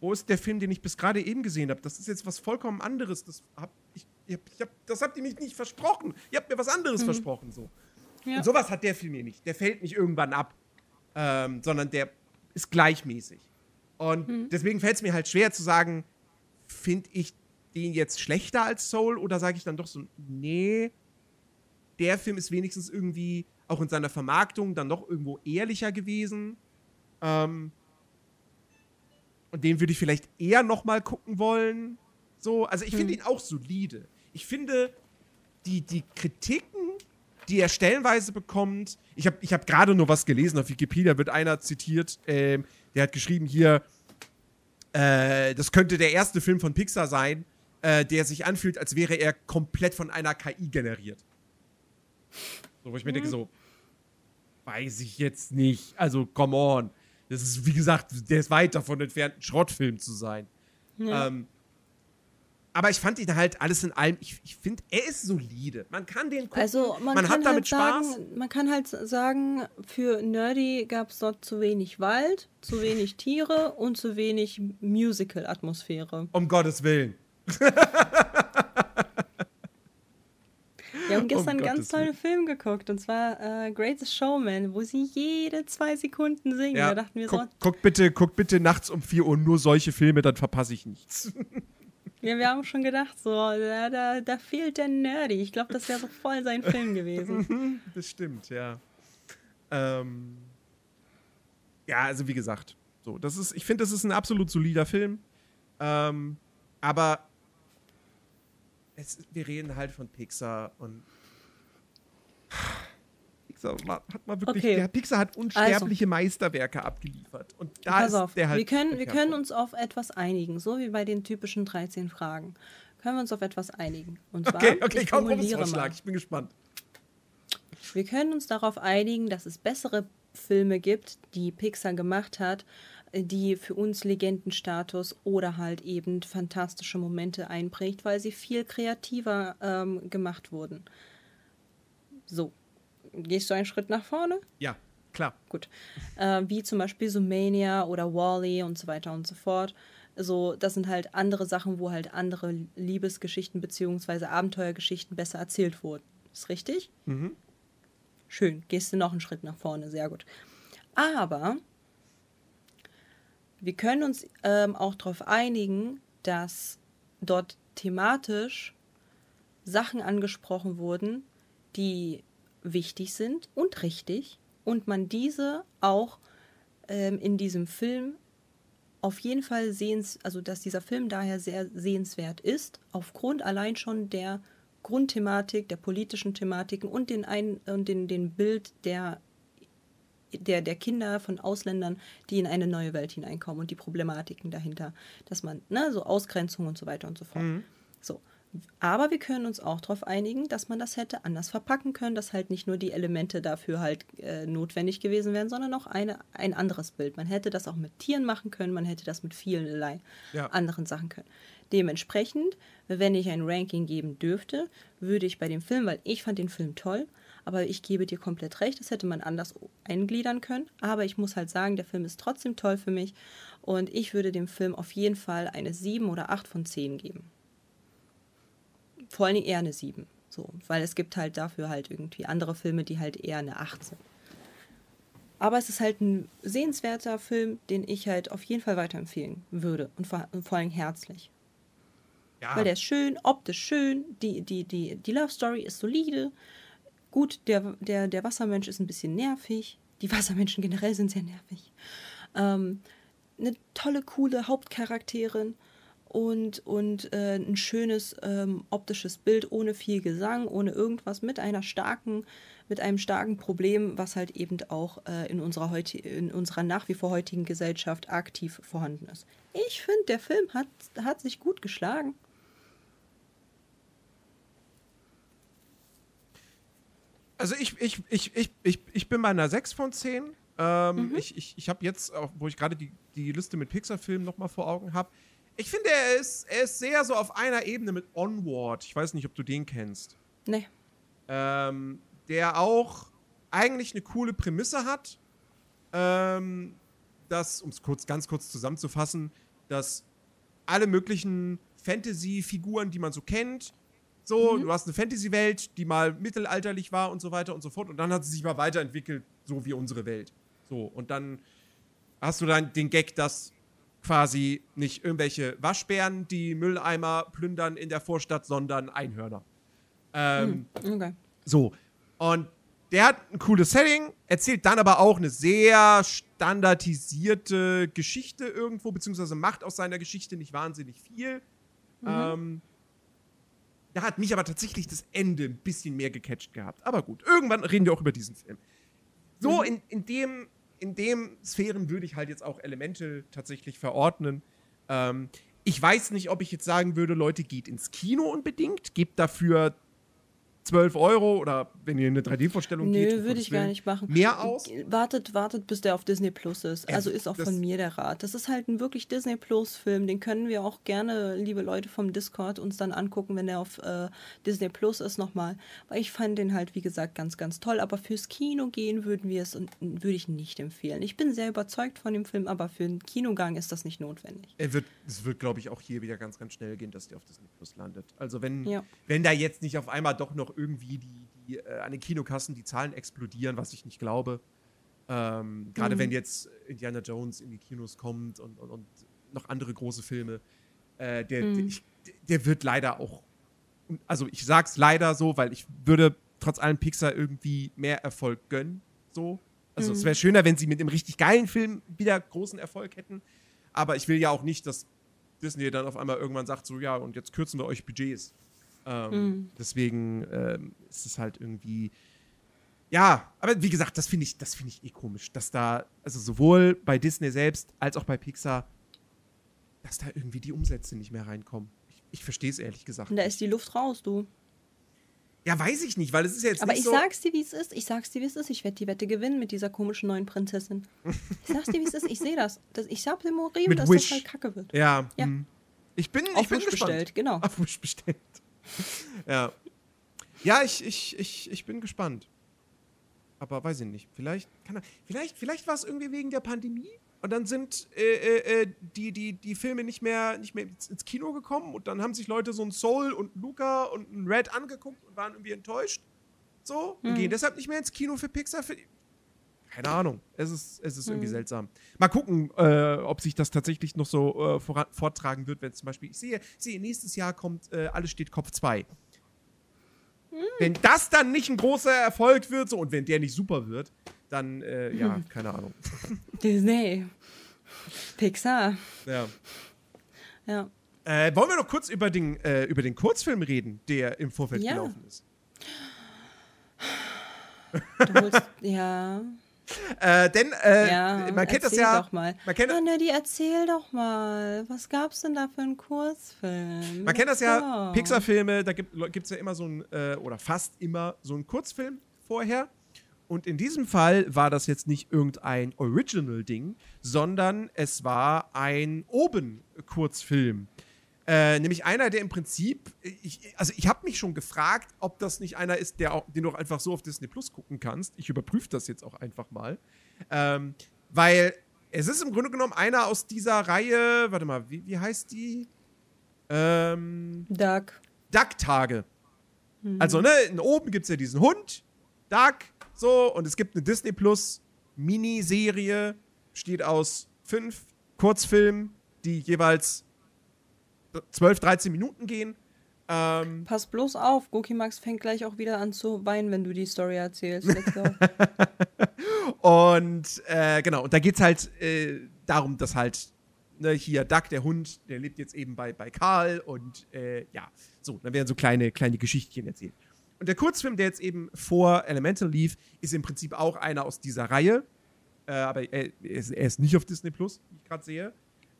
wo ist der Film, den ich bis gerade eben gesehen habe? Das ist jetzt was vollkommen anderes. Das, hab ich, ich hab, ich hab, das habt ihr mich nicht versprochen. Ihr habt mir was anderes versprochen. So.
Ja.
Und sowas hat der Film hier nicht. Der fällt nicht irgendwann ab, ähm, sondern der ist gleichmäßig. Und deswegen fällt es mir halt schwer zu sagen, finde ich den jetzt schlechter als Soul oder sage ich dann doch so, nee, der Film ist wenigstens irgendwie auch in seiner Vermarktung dann doch irgendwo ehrlicher gewesen. Ähm, und den würde ich vielleicht eher noch mal gucken wollen. So, also ich finde ihn auch solide. Ich finde die, die Kritiken, die er stellenweise bekommt, ich habe ich hab gerade nur was gelesen auf Wikipedia, wird einer zitiert, ähm, der hat geschrieben hier, äh, das könnte der erste Film von Pixar sein, äh, der sich anfühlt, als wäre er komplett von einer KI generiert. So, wo ich mir denke, so, weiß ich jetzt nicht. Also, come on. Das ist, wie gesagt, der ist weit davon entfernt, ein Schrottfilm zu sein.
Ja.
Ähm, aber ich fand ihn halt alles in allem, ich, ich finde, er ist solide. Man kann den gucken,
Also man,
man
kann
hat damit
halt sagen,
Spaß.
man kann halt sagen, für Nerdy gab es dort zu wenig Wald, zu wenig Tiere und zu wenig Musical-Atmosphäre.
Um Gottes Willen.
Wir haben gestern einen
Um
ganz tollen Film geguckt und zwar äh, Greatest Showman, wo sie jede zwei Sekunden singen.
Ja,
da dachten wir
guck,
so,
guck, bitte, guck bitte nachts um 4 Uhr nur solche Filme, dann verpasse ich nichts.
ja, wir haben schon gedacht, so, da, da, da fehlt der Nerdy. Ich glaube, das wäre so voll sein Film gewesen.
das stimmt, ja. Ähm, ja, also wie gesagt, so, das ist, ich finde, das ist ein absolut solider Film. Ähm, aber es, wir reden halt von Pixar und Pixar hat mal wirklich,
Okay.
der Pixar hat unsterbliche Meisterwerke abgeliefert. Und da
Pass
ist
auf,
der halt.
wir, können, wir können uns auf etwas einigen, so wie bei den typischen 13 Fragen. Können wir uns auf etwas einigen. Und zwar,
Okay, okay,
ich
komm,
formuliere
Vorschlag,
mal.
ich bin gespannt.
Wir können uns darauf einigen, dass es bessere Filme gibt, die Pixar gemacht hat, die für uns Legendenstatus oder halt eben fantastische Momente einprägt, weil sie viel kreativer ähm, gemacht wurden. So, gehst du einen Schritt nach vorne?
Ja, klar.
Gut. Äh, wie zum Beispiel Zoomania oder Wally und so weiter und so fort. So, das sind halt andere Sachen, wo halt andere Liebesgeschichten bzw. Abenteuergeschichten besser erzählt wurden. Ist richtig?
Mhm.
Schön. Gehst du noch einen Schritt nach vorne. Sehr gut. Aber wir können uns ähm, auch darauf einigen, dass dort thematisch Sachen angesprochen wurden, die wichtig sind und richtig und man diese auch ähm, in diesem Film auf jeden Fall sehens, also dass dieser Film daher sehr sehenswert ist, aufgrund allein schon der Grundthematik, der politischen Thematiken und den ein und den, den Bild der, der, der Kinder von Ausländern, die in eine neue Welt hineinkommen und die Problematiken dahinter, dass man, ne, so Ausgrenzung und so weiter und so fort. So. Aber wir können uns auch darauf einigen, dass man das hätte anders verpacken können, dass halt nicht nur die Elemente dafür halt äh, notwendig gewesen wären, sondern auch eine, ein anderes Bild. Man hätte das auch mit Tieren machen können, man hätte das mit vielerlei ja. anderen Sachen können. Dementsprechend, wenn ich ein Ranking geben dürfte, würde ich bei dem Film, weil ich fand den Film toll, aber ich gebe dir komplett recht, das hätte man anders eingliedern können. Aber ich muss halt sagen, der Film ist trotzdem toll für mich und ich würde dem Film auf jeden Fall eine 7 oder 8 von 10 geben vor allem eher eine 7. So, weil es gibt halt dafür halt irgendwie andere Filme, die halt eher eine 8 sind. Aber es ist halt ein sehenswerter Film, den ich halt auf jeden Fall weiterempfehlen würde. Und vor, und vor allem herzlich. Ja. Weil der ist schön, optisch schön, die, die, die, die Love Story ist solide. Gut, der, der, der Wassermensch ist ein bisschen nervig. Die Wassermenschen generell sind sehr nervig. Ähm, eine tolle, coole Hauptcharakterin und, und äh, ein schönes ähm, optisches Bild ohne viel Gesang, ohne irgendwas, mit einer starken, mit einem starken Problem, was halt eben auch äh, in, unserer heut in unserer nach wie vor heutigen Gesellschaft aktiv vorhanden ist. Ich finde, der Film hat, hat sich gut geschlagen.
Also ich, ich, ich, ich, ich, ich bin bei einer 6 von 10. Ähm, mhm. Ich, ich, ich habe jetzt, auch, wo ich gerade die, die Liste mit Pixar-Filmen nochmal vor Augen habe, ich finde, er ist, er ist sehr so auf einer Ebene mit Onward. Ich weiß nicht, ob du den kennst.
Nee.
Ähm, der auch eigentlich eine coole Prämisse hat. Ähm, dass, um es kurz, ganz kurz zusammenzufassen, dass alle möglichen Fantasy-Figuren, die man so kennt, so, mhm. du hast eine Fantasy-Welt, die mal mittelalterlich war und so weiter und so fort, und dann hat sie sich mal weiterentwickelt, so wie unsere Welt. So, und dann hast du dann den Gag, dass quasi nicht irgendwelche Waschbären, die Mülleimer plündern in der Vorstadt, sondern Einhörner. Ähm, hm, okay. So. Und der hat ein cooles Setting, erzählt dann aber auch eine sehr standardisierte Geschichte irgendwo, beziehungsweise macht aus seiner Geschichte nicht wahnsinnig viel. Mhm. Ähm, da hat mich aber tatsächlich das Ende ein bisschen mehr gecatcht gehabt. Aber gut, irgendwann reden wir auch über diesen Film. So, mhm. in, in dem in dem Sphären würde ich halt jetzt auch Elemente tatsächlich verordnen. Ähm, ich weiß nicht, ob ich jetzt sagen würde, Leute, geht ins Kino unbedingt, gebt dafür 12 Euro oder wenn ihr in eine 3D-Vorstellung
geht.
Nö,
würde ich gar nicht machen.
Mehr aus?
Wartet, wartet, bis der auf Disney Plus ist. Also ist auch von mir der Rat. Das ist halt ein wirklich Disney Plus-Film. Den können wir auch gerne, liebe Leute vom Discord, uns dann angucken, wenn der auf äh, Disney Plus ist nochmal. Weil ich fand den halt, wie gesagt, ganz, ganz toll. Aber fürs Kino gehen würden wir es und würde ich nicht empfehlen. Ich bin sehr überzeugt von dem Film, aber für einen Kinogang ist das nicht notwendig.
Er wird, es wird, glaube ich, auch hier wieder ganz, ganz schnell gehen, dass der auf Disney Plus landet. Also wenn, ja. wenn da jetzt nicht auf einmal doch noch irgendwie die, die äh, an den Kinokassen die Zahlen explodieren, was ich nicht glaube. Ähm, Gerade mhm. wenn jetzt Indiana Jones in die Kinos kommt und, und, und noch andere große Filme. Äh, der, mhm. der, ich, der, wird leider auch. Also ich sag's leider so, weil ich würde trotz allem Pixar irgendwie mehr Erfolg gönnen. So. Also mhm. es wäre schöner, wenn sie mit dem richtig geilen Film wieder großen Erfolg hätten. Aber ich will ja auch nicht, dass Disney dann auf einmal irgendwann sagt, so ja, und jetzt kürzen wir euch Budgets. Ähm, mhm. Deswegen ähm, ist es halt irgendwie. Ja, aber wie gesagt, das finde ich, das finde ich eh komisch, dass da, also sowohl bei Disney selbst als auch bei Pixar, dass da irgendwie die Umsätze nicht mehr reinkommen. Ich, ich verstehe es ehrlich gesagt.
Und da ist die Luft raus, du.
Ja, weiß ich nicht, weil es ist jetzt
Aber ich so sag's dir, wie es ist. Ich sag's dir, wie es ist. Ich werde die Wette gewinnen mit dieser komischen neuen Prinzessin. Ich sag's dir, wie es ist. Ich sehe das. das. Ich sag dem Morim, dass Wish. das halt kacke wird.
Ja. ja. Hm. Ich bin,
Auf
ich bin
Wish gespannt. bestellt, genau.
Auf Wish bestellt. ja. Ja, ich, ich, ich, ich bin gespannt. Aber weiß ich nicht. Vielleicht, kann er, vielleicht, vielleicht war es irgendwie wegen der Pandemie und dann sind äh, äh, äh, die, die, die Filme nicht mehr, nicht mehr ins Kino gekommen und dann haben sich Leute so ein Soul und Luca und ein Red angeguckt und waren irgendwie enttäuscht. So, und mhm. gehen deshalb nicht mehr ins Kino für Pixar. Keine Ahnung. Es ist, es ist mhm. irgendwie seltsam. Mal gucken, äh, ob sich das tatsächlich noch so äh, voran, vortragen wird, wenn zum Beispiel, ich sehe, ich sehe nächstes Jahr kommt äh, Alles steht Kopf 2. Mhm. Wenn das dann nicht ein großer Erfolg wird, so, und wenn der nicht super wird, dann, äh, ja, mhm. keine Ahnung.
Disney. Pixar.
Ja.
Ja.
Äh, wollen wir noch kurz über den, äh, über den Kurzfilm reden, der im Vorfeld ja. gelaufen ist?
Holst, ja.
Äh, denn äh,
Ja,
man kennt das ja.
Doch mal.
Man kennt,
Ah, Neddy, erzähl doch mal. Was gab's denn da für einen Kurzfilm?
Man kennt das ja. Pixar-Filme, da gibt es ja immer so ein, äh, oder fast immer so einen Kurzfilm vorher. Und in diesem Fall war das jetzt nicht irgendein Original-Ding, sondern es war ein Oben-Kurzfilm. Äh, nämlich einer, der im Prinzip, ich, also ich habe mich schon gefragt, ob das nicht einer ist, der auch, den du auch einfach so auf Disney Plus gucken kannst. Ich überprüfe das jetzt auch einfach mal. Ähm, weil es ist im Grunde genommen einer aus dieser Reihe, warte mal, wie, wie heißt die? Ähm,
Duck.
Duck-Tage. Also, ne, oben gibt es ja diesen Hund, Duck, so, und es gibt eine Disney Plus Miniserie, besteht aus fünf Kurzfilmen, die jeweils 12, 13 Minuten gehen. Ähm,
Pass bloß auf, Goki Max fängt gleich auch wieder an zu weinen, wenn du die Story erzählst.
Und äh, genau, und da geht es halt äh, darum, dass halt ne, hier Duck, der Hund, der lebt jetzt eben bei, bei Karl und äh, ja, so, dann werden so kleine, kleine Geschichtchen erzählt. Und der Kurzfilm, der jetzt eben vor Elemental lief, ist im Prinzip auch einer aus dieser Reihe. Äh, aber er, er, ist, er ist nicht auf Disney Plus, wie ich gerade sehe.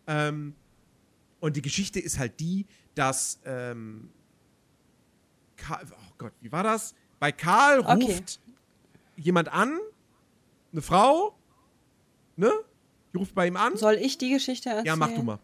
Ähm, und die Geschichte ist halt die, dass ähm, Karl, oh Gott, wie war das? Bei Karl
Okay.
ruft jemand an, eine Frau, ne? Die ruft bei ihm an.
Soll ich die Geschichte erzählen?
ja, mach du mal.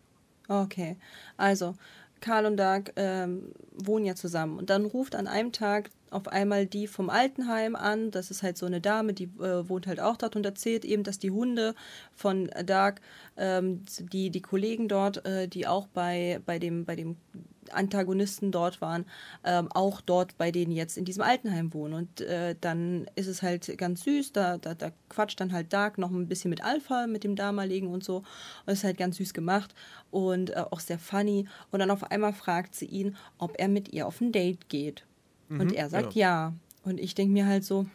Okay, also Karl und Doug ähm, wohnen ja zusammen und dann ruft an einem Tag auf einmal die vom Altenheim an. Das ist halt so eine Dame, die äh, wohnt halt auch dort und erzählt eben, dass die Hunde von Doug, ähm, die, die Kollegen dort, äh, die auch bei, bei, dem, bei dem Antagonisten dort waren, ähm, auch dort bei denen jetzt in diesem Altenheim wohnen. Und äh, dann ist es halt ganz süß, da, da, da quatscht dann halt Dark noch ein bisschen mit Alpha, mit dem damaligen und so. Und ist halt ganz süß gemacht und äh, auch sehr funny. Und dann auf einmal fragt sie ihn, ob er mit ihr auf ein Date geht. und er sagt
genau.
ja. Und ich denke mir halt so,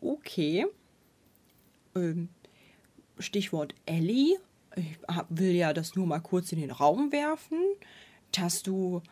okay. Ähm, Stichwort Ellie. Ich will ja das nur mal kurz in den Raum werfen, dass du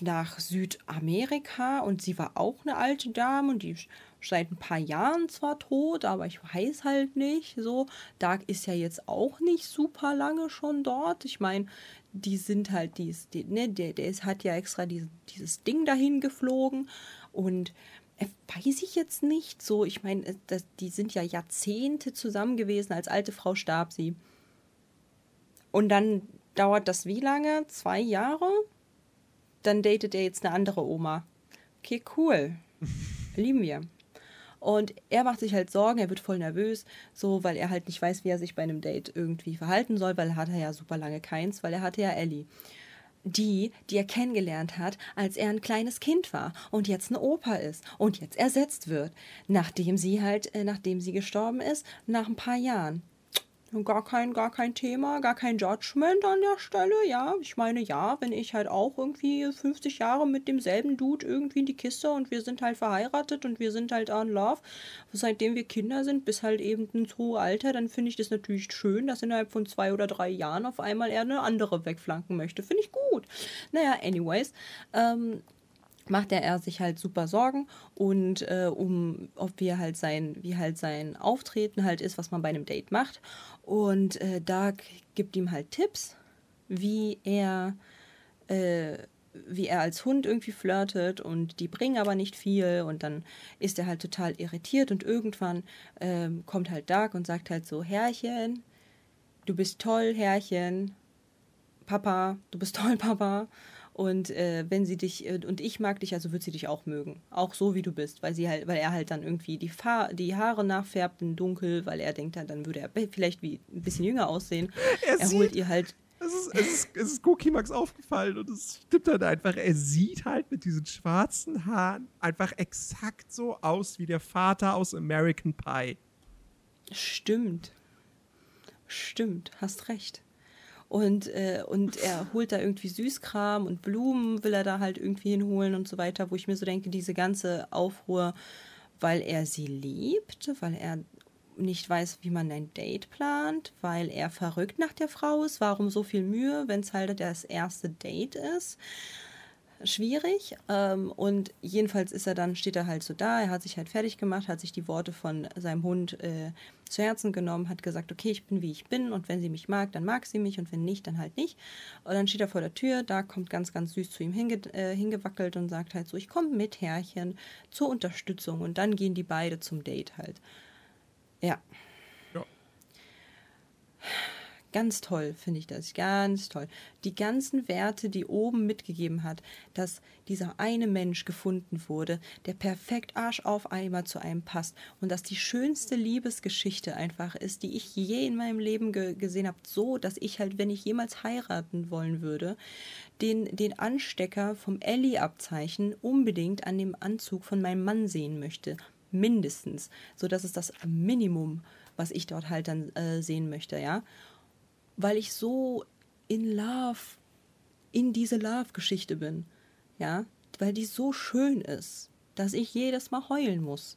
nach Südamerika und sie war auch eine alte Dame und die seit ein paar Jahren zwar tot, aber ich weiß halt nicht so. Dark ist ja jetzt auch nicht super lange schon dort. Ich meine, die sind halt dies, die, ne, der, der ist, hat ja extra dieses, dieses Ding dahin geflogen und äh, weiß ich jetzt nicht so. Ich meine, äh, die sind ja Jahrzehnte zusammen gewesen. Als alte Frau starb sie. Und dann dauert das wie lange? Zwei Jahre? Dann datet er jetzt eine andere Oma. Okay, cool. Lieben wir. Und er macht sich halt Sorgen, er wird voll nervös, so, weil er halt nicht weiß, wie er sich bei einem Date irgendwie verhalten soll, weil er hatte ja super lange keins, weil er hatte ja Ellie. Die, die er kennengelernt hat, als er ein kleines Kind war und jetzt eine Opa ist und jetzt ersetzt wird, nachdem sie halt, äh, nachdem sie gestorben ist, nach ein paar Jahren. Gar kein, gar kein Thema, gar kein Judgment an der Stelle, ja. Ich meine, ja, wenn ich halt auch irgendwie 50 Jahre mit demselben Dude irgendwie in die Kiste und wir sind halt verheiratet und wir sind halt on love, seitdem wir Kinder sind, bis halt eben ins hohe Alter, dann finde ich das natürlich schön, dass innerhalb von zwei oder drei Jahren auf einmal er eine andere wegflanken möchte. Finde ich gut. Naja, anyways, ähm, macht er, sich halt super Sorgen und äh, um ob wie halt sein wie halt sein Auftreten halt ist, was man bei einem Date macht und äh, da gibt ihm halt Tipps, wie er äh, wie er als Hund irgendwie flirtet und die bringen aber nicht viel und dann ist er halt total irritiert und irgendwann ähm, kommt halt Dark und sagt halt so Herrchen, du bist toll, Herrchen, Papa, du bist toll, Papa. Und äh, wenn sie dich äh, und ich mag dich, also wird sie dich auch mögen, auch so wie du bist, weil sie halt, weil er halt dann irgendwie die, Fa die Haare nachfärbt in dunkel, weil er denkt dann, dann würde er vielleicht wie ein bisschen jünger aussehen.
Er
Er,
sieht-
holt ihr halt
Es ist, es ist, es ist Cookie Max aufgefallen und es stimmt halt einfach. Er sieht halt mit diesen schwarzen Haaren einfach exakt so aus wie der Vater aus American Pie.
Stimmt. Stimmt, hast recht. Und, äh, und er holt da irgendwie Süßkram und Blumen will er da halt irgendwie hinholen und so weiter, wo ich mir so denke, diese ganze Aufruhr, weil er sie liebt, weil er nicht weiß, wie man ein Date plant, weil er verrückt nach der Frau ist. Warum so viel Mühe, wenn es halt das erste Date ist? Schwierig. Ähm, und jedenfalls ist er dann, steht er halt so da, er hat sich halt fertig gemacht, hat sich die Worte von seinem Hund äh, zu Herzen genommen, hat gesagt, okay, ich bin wie ich bin und wenn sie mich mag, dann mag sie mich und wenn nicht, dann halt nicht. Und dann steht er vor der Tür, da kommt ganz, ganz süß zu ihm hinge äh, hingewackelt und sagt halt so, ich komme mit, Herrchen, zur Unterstützung. Und dann gehen die beide zum Date halt. Ja. Ja. Ganz toll finde ich das, ganz toll. Die ganzen Werte, die oben mitgegeben hat, dass dieser eine Mensch gefunden wurde, der perfekt Arsch auf Eimer zu einem passt und dass die schönste Liebesgeschichte einfach ist, die ich je in meinem Leben ge gesehen habe, so, dass ich halt, wenn ich jemals heiraten wollen würde, den, den Anstecker vom Ellie-Abzeichen unbedingt an dem Anzug von meinem Mann sehen möchte. Mindestens. So, das ist das Minimum, was ich dort halt dann äh, sehen möchte, ja weil ich so in Love, in diese Love-Geschichte bin. Ja, weil die so schön ist, dass ich jedes Mal heulen muss.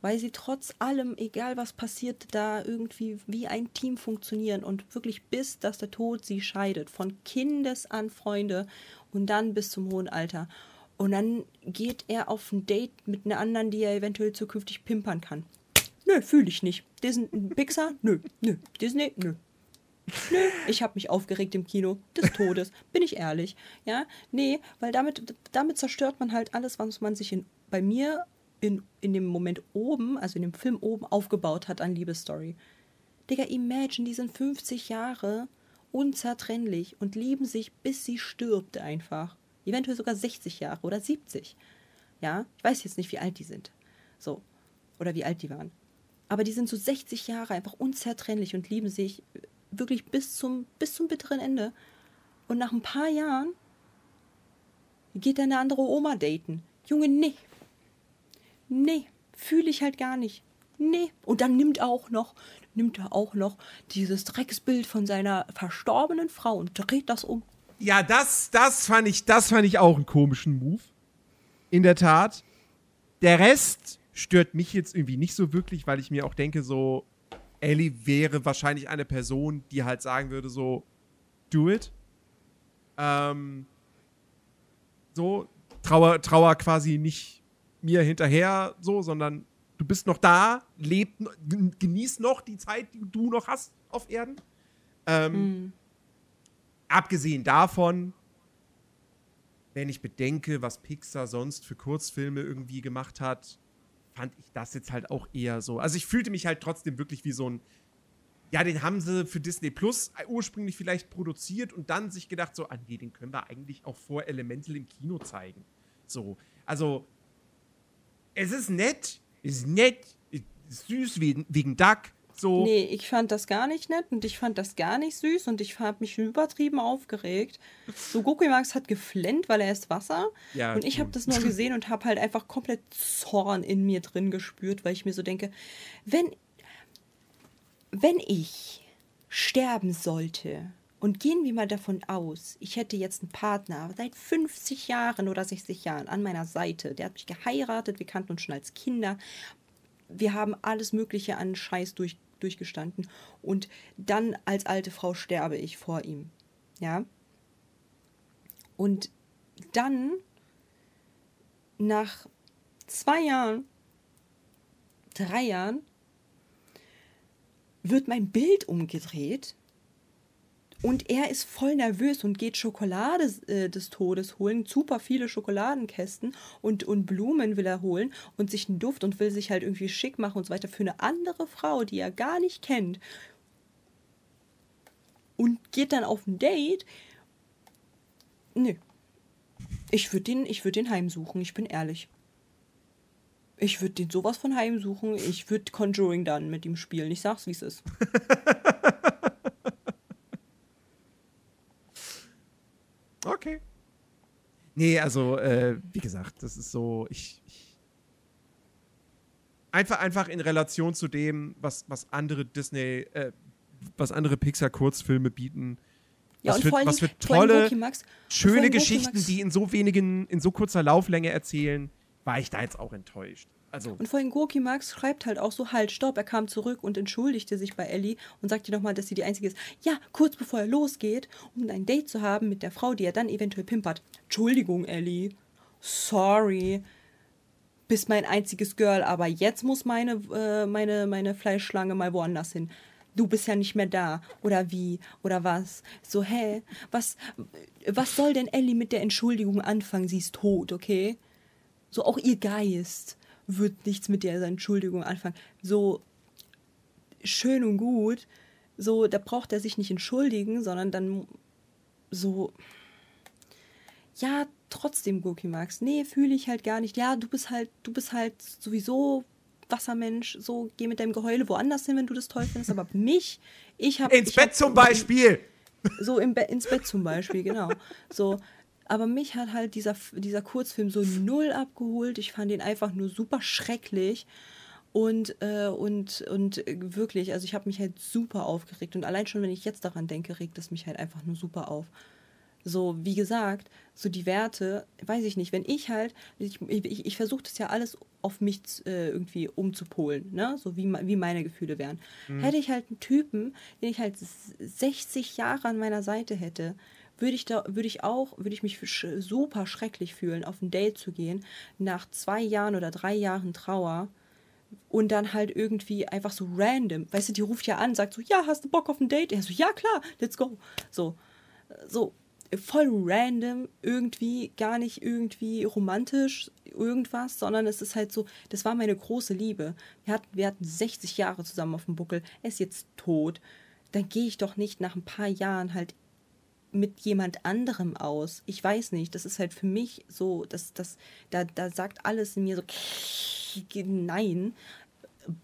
Weil sie trotz allem, egal was passiert, da irgendwie wie ein Team funktionieren und wirklich bis, dass der Tod sie scheidet. Von Kindes an Freunde und dann bis zum hohen Alter. Und dann geht er auf ein Date mit einer anderen, die er eventuell zukünftig pimpern kann. Nö, fühle ich nicht. Disney, Pixar? Nö, nö. Disney? Nö. Nö, ich habe mich aufgeregt im Kino des Todes, bin ich ehrlich. Ja, nee, weil damit, damit zerstört man halt alles, was man sich in, bei mir in, in dem Moment oben, also in dem Film oben, aufgebaut hat an Liebesstory. Digga, imagine, die sind 50 Jahre unzertrennlich und lieben sich, bis sie stirbt einfach. Eventuell sogar 60 Jahre oder 70. Ja, ich weiß jetzt nicht, wie alt die sind. So. Oder wie alt die waren. Aber die sind so 60 Jahre einfach unzertrennlich und lieben sich wirklich bis zum, bis zum bitteren Ende. Und nach ein paar Jahren geht er eine andere Oma daten. Junge, nee. Nee, fühle ich halt gar nicht. Nee. Und dann nimmt er auch noch, nimmt er auch noch dieses Drecksbild von seiner verstorbenen Frau und dreht das um.
Ja, das, das fand ich, das fand ich auch einen komischen Move. In der Tat. Der Rest stört mich jetzt irgendwie nicht so wirklich, weil ich mir auch denke, so, Ellie wäre wahrscheinlich eine Person, die halt sagen würde, so, do it. Ähm, so, Trauer, Trauer quasi nicht mir hinterher, so, sondern du bist noch da, leb, genieß noch die Zeit, die du noch hast auf Erden. Ähm, mhm. Abgesehen davon, wenn ich bedenke, was Pixar sonst für Kurzfilme irgendwie gemacht hat, fand ich das jetzt halt auch eher so. Also ich fühlte mich halt trotzdem wirklich wie so ein, ja, den haben sie für Disney Plus ursprünglich vielleicht produziert und dann sich gedacht, so, ah nee, den können wir eigentlich auch vor Elemental im Kino zeigen. So, also es ist nett, ist nett, ist süß wegen, wegen Duck, so.
Nee, ich fand das gar nicht nett und ich fand das gar nicht süß und ich habe mich übertrieben aufgeregt. So Goku Max hat geflennt, weil er ist Wasser. Ja, und ich habe das nur gesehen und habe halt einfach komplett Zorn in mir drin gespürt, weil ich mir so denke, wenn, wenn ich sterben sollte, und gehen wir mal davon aus, ich hätte jetzt einen Partner seit 50 Jahren oder 60 Jahren an meiner Seite. Der hat mich geheiratet, wir kannten uns schon als Kinder. Wir haben alles Mögliche an Scheiß durch, durchgestanden. Und dann als alte Frau sterbe ich vor ihm. Ja. Und dann, nach zwei Jahren, drei Jahren, wird mein Bild umgedreht und er ist voll nervös und geht Schokolade äh, des Todes holen, super viele Schokoladenkästen und, und Blumen will er holen und sich einen Duft und will sich halt irgendwie schick machen und so weiter für eine andere Frau, die er gar nicht kennt. Und geht dann auf ein Date. Nö. Ich würde den, würd den heimsuchen, ich bin ehrlich. Ich würde den sowas von heimsuchen. Ich würde Conjuring dann mit ihm spielen. Ich sag's, wie es ist.
Okay. Nee, also, äh, wie gesagt, das ist so, ich, ich einfach, einfach in Relation zu dem, was, was andere Disney, äh, was andere Pixar-Kurzfilme bieten. Ja, was, für, allem, was für tolle, Max, schöne Geschichten, die in so wenigen, in so kurzer Lauflänge erzählen, war ich da jetzt auch enttäuscht. Also.
Und vorhin Gorki Max schreibt halt auch so, halt, stopp, er kam zurück und entschuldigte sich bei Ellie und sagte nochmal, dass sie die Einzige ist. Ja, kurz bevor er losgeht, um ein Date zu haben mit der Frau, die er dann eventuell pimpert. Entschuldigung, Ellie. Sorry. Bist mein einziges Girl, aber jetzt muss meine, äh, meine, meine Fleischschlange mal woanders hin. Du bist ja nicht mehr da. Oder wie? Oder was? So, hä? Was, was soll denn Ellie mit der Entschuldigung anfangen? Sie ist tot, okay? So, auch ihr Geist wird nichts mit der Entschuldigung anfangen. So, schön und gut. So, da braucht er sich nicht entschuldigen, sondern dann so, ja, trotzdem Goki Max. Nee, fühle ich halt gar nicht. Ja, du bist halt, du bist halt sowieso Wassermensch. So, geh mit deinem Geheule woanders hin, wenn du das toll findest. Aber mich, ich habe.
Ins ich Bett hab, zum Beispiel!
So im Be ins Bett zum Beispiel, genau. So, aber mich hat halt dieser, dieser Kurzfilm so null abgeholt. Ich fand ihn einfach nur super schrecklich. Und, äh, und, und wirklich, also ich habe mich halt super aufgeregt. Und allein schon, wenn ich jetzt daran denke, regt es mich halt einfach nur super auf. So, wie gesagt, so die Werte, weiß ich nicht, wenn ich halt, ich, ich, ich versuche das ja alles auf mich äh, irgendwie umzupolen, ne? So wie, wie meine Gefühle wären. Mhm. Hätte ich halt einen Typen, den ich halt 60 Jahre an meiner Seite hätte, würde ich da, würde ich auch, würde ich mich super schrecklich fühlen, auf ein Date zu gehen, nach zwei Jahren oder drei Jahren Trauer und dann halt irgendwie einfach so random, weißt du, die ruft ja an, sagt so, ja, hast du Bock auf ein Date? Er so, ja, klar, let's go. So, so, voll random, irgendwie gar nicht irgendwie romantisch, irgendwas, sondern es ist halt so, das war meine große Liebe. Wir hatten, wir hatten 60 Jahre zusammen auf dem Buckel, er ist jetzt tot. Dann gehe ich doch nicht nach ein paar Jahren halt mit jemand anderem aus. Ich weiß nicht, das ist halt für mich so, dass das, da, da sagt alles in mir so, nein,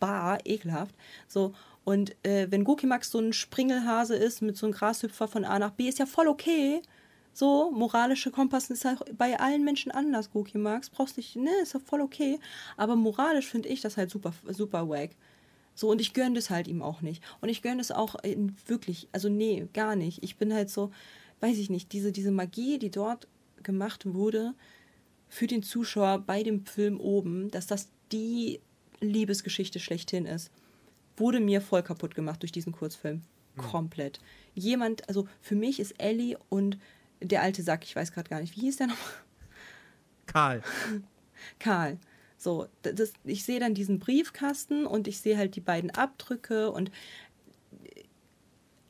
bar, ekelhaft. So, und äh, wenn Gokimax so ein Springelhase ist mit so einem Grashüpfer von A nach B, ist ja voll okay. So, moralische Kompass ist halt bei allen Menschen anders, Gokimax. Brauchst nicht, ne, ist ja voll okay. Aber moralisch finde ich das halt super, super wack. So, und ich gönne das halt ihm auch nicht. Und ich gönne es auch wirklich, also nee, gar nicht. Ich bin halt so, weiß ich nicht, diese, diese Magie, die dort gemacht wurde für den Zuschauer bei dem Film oben, dass das die Liebesgeschichte schlechthin ist, wurde mir voll kaputt gemacht durch diesen Kurzfilm. Mhm. Komplett. Jemand, also für mich ist Ellie und der alte Sack, ich weiß gerade gar nicht, wie hieß der nochmal?
Karl.
Karl. So, das, ich sehe dann diesen Briefkasten und ich sehe halt die beiden Abdrücke und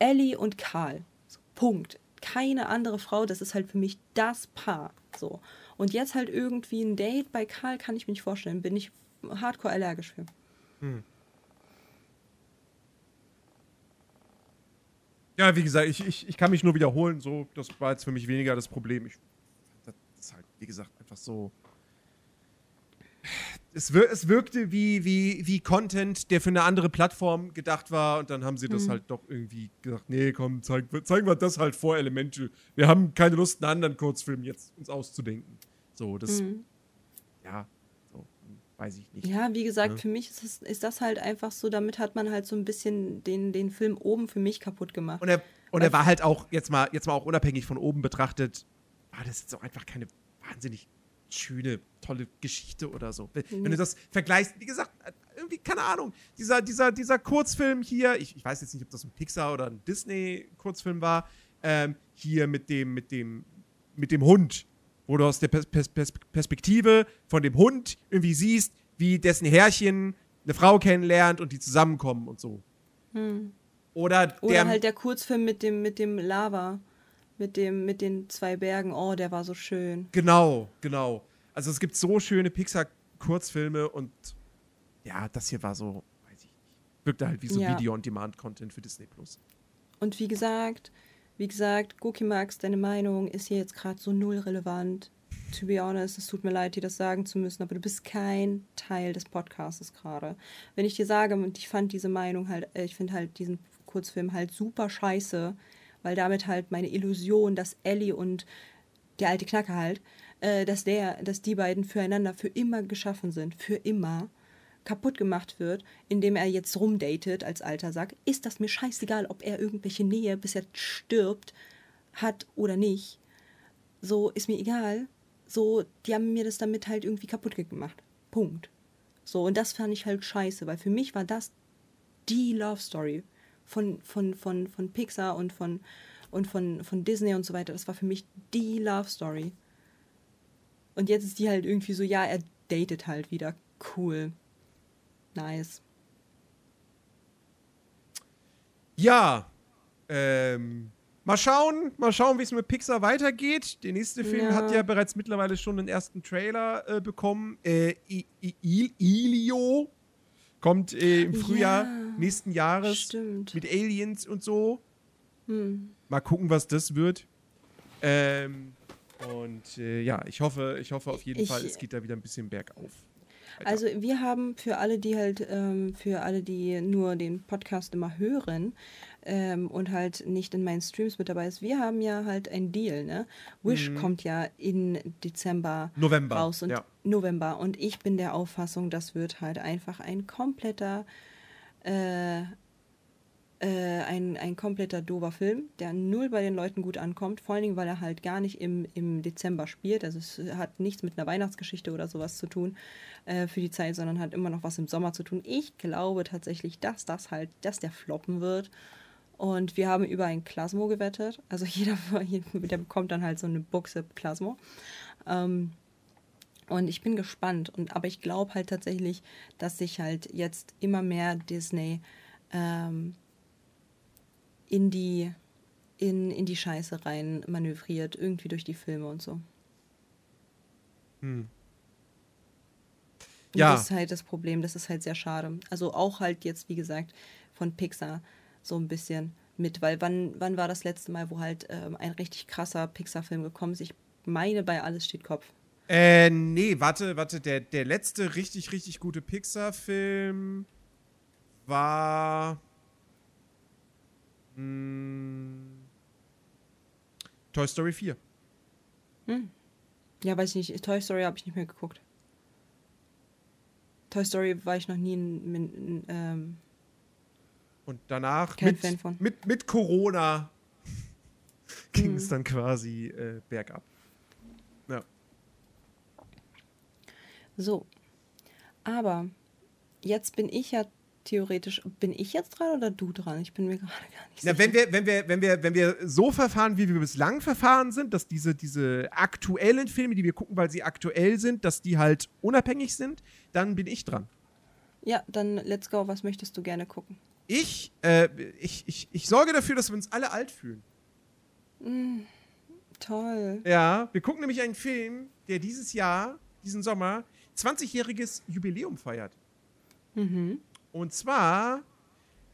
Ellie und Karl. So, Punkt. Keine andere Frau, das ist halt für mich das Paar. So. Und jetzt halt irgendwie ein Date bei Karl kann ich mir nicht vorstellen. Bin ich hardcore allergisch für. Hm.
Ja, wie gesagt, ich, ich, ich kann mich nur wiederholen. So, das war jetzt für mich weniger das Problem. Ich, das ist halt, wie gesagt, einfach so. Es, wir, es wirkte wie, wie, wie Content, der für eine andere Plattform gedacht war. Und dann haben sie das mhm. halt doch irgendwie gesagt: Nee, komm, zeig, zeigen wir das halt vor Elemente. Wir haben keine Lust, einen anderen Kurzfilm jetzt uns auszudenken. So, das. Mhm. Ja, weiß ich nicht.
Ja, wie gesagt, ja. für mich ist das, ist das, halt einfach so, damit hat man halt so ein bisschen den, den Film oben für mich kaputt gemacht.
Und er, und er war halt auch, jetzt mal, jetzt mal auch unabhängig von oben betrachtet, war das jetzt auch einfach keine wahnsinnig schöne, tolle Geschichte oder so. Wenn, mhm. du das vergleichst, wie gesagt, irgendwie, keine Ahnung, dieser, dieser, dieser Kurzfilm hier, ich, ich weiß jetzt nicht, ob das ein Pixar oder ein Disney-Kurzfilm war, ähm, hier mit dem, mit dem, mit dem Hund, wo du aus der Pers Pers Perspektive von dem Hund irgendwie siehst, wie dessen Herrchen eine Frau kennenlernt und die zusammenkommen und so. Hm. Oder,
der, Oder halt der Kurzfilm mit dem, mit dem Lava, mit, dem, mit den zwei Bergen. Oh, der war so schön.
Genau, genau. Also es gibt so schöne Pixar-Kurzfilme und ja, das hier war so, weiß ich nicht. Wirkte halt wie so ja. Video-on-Demand-Content für Disney Plus.
Und wie gesagt, wie gesagt, Gokimax, deine Meinung ist hier jetzt gerade so null relevant. To be honest, es tut mir leid, dir das sagen zu müssen, aber du bist kein Teil des Podcasts gerade. Wenn ich dir sage, und ich fand diese Meinung halt, äh, ich finde halt diesen Kurzfilm halt super scheiße, weil damit halt meine Illusion, dass Ellie und der alte Knacker halt, äh, dass der, dass die beiden füreinander für immer geschaffen sind, für immer kaputt gemacht wird, indem er jetzt rumdatet als alter Sack, ist das mir scheißegal, ob er irgendwelche Nähe, bis er stirbt, hat oder nicht. So, ist mir egal. So, die haben mir das damit halt irgendwie kaputt gemacht. Punkt. So, und das fand ich halt scheiße, weil für mich war das die Love Story von, von, von, von Pixar und von, und von, von Disney und so weiter. Das war für mich die Love Story. Und jetzt ist die halt irgendwie so, ja, er datet halt wieder. Cool. Nice.
Ja. Ähm, mal schauen, mal schauen, wie es mit Pixar weitergeht. Der nächste Film
Ja.
hat ja bereits mittlerweile schon den ersten Trailer äh, bekommen. Äh, I I I Ilio kommt äh, im Frühjahr
Ja.
nächsten Jahres
Stimmt.
mit Aliens und so.
Hm.
Mal gucken, was das wird. Ähm, und äh, ja, ich hoffe, ich hoffe auf jeden
Ich-
Fall, es geht da wieder ein bisschen bergauf.
Also wir haben für alle, die halt, ähm, für alle, die nur den Podcast immer hören ähm, und halt nicht in meinen Streams mit dabei ist, wir haben ja halt einen Deal, ne? Wish
Mhm.
kommt ja in Dezember
November.
raus und
ja.
November und ich bin der Auffassung, das wird halt einfach ein kompletter äh, äh, ein, ein kompletter dober Film, der null bei den Leuten gut ankommt, vor allen Dingen, weil er halt gar nicht im, im Dezember spielt. Also es hat nichts mit einer Weihnachtsgeschichte oder sowas zu tun äh, für die Zeit, sondern hat immer noch was im Sommer zu tun. Ich glaube tatsächlich, dass das halt, dass der floppen wird. Und wir haben über ein Klasmo gewettet. Also jeder, der bekommt dann halt so eine Buchse Klasmo. Ähm, und ich bin gespannt. Und, aber ich glaube halt tatsächlich, dass sich halt jetzt immer mehr Disney ähm, in die in, in die Scheiße rein manövriert, irgendwie durch die Filme und so.
Hm.
Und
Ja.
Das ist halt das Problem, das ist halt sehr schade. Also auch halt jetzt, wie gesagt, von Pixar so ein bisschen mit, weil wann, wann war das letzte Mal, wo halt ähm, ein richtig krasser Pixar-Film gekommen ist? Ich meine, bei Alles steht Kopf.
Äh, nee, warte, warte. Der, der letzte richtig, richtig gute Pixar-Film war. Mh, Toy Story 4.
Ja, weiß ich nicht. Toy Story habe ich nicht mehr geguckt. Toy Story war ich noch nie ein, ein, ein, ähm,
Und danach
Kein
mit,
Fan von.
mit, mit Corona ging
Mhm.
es dann quasi äh, bergab. Ja.
So. Aber jetzt bin ich ja theoretisch. Bin ich jetzt dran oder du dran? Ich bin mir gerade gar nicht
Na,
sicher.
wenn wir, wenn wir, wenn wir, wenn wir so verfahren, wie wir bislang verfahren sind, dass diese, diese aktuellen Filme, die wir gucken, weil sie aktuell sind, dass die halt unabhängig sind, dann bin ich dran.
Ja, dann let's go. Was möchtest du gerne gucken?
Ich, äh, ich, ich, ich sorge dafür, dass wir uns alle alt fühlen.
Toll.
Ja, wir gucken nämlich einen Film, der dieses Jahr, diesen Sommer, 20-jähriges Jubiläum feiert.
Mhm.
Und zwar,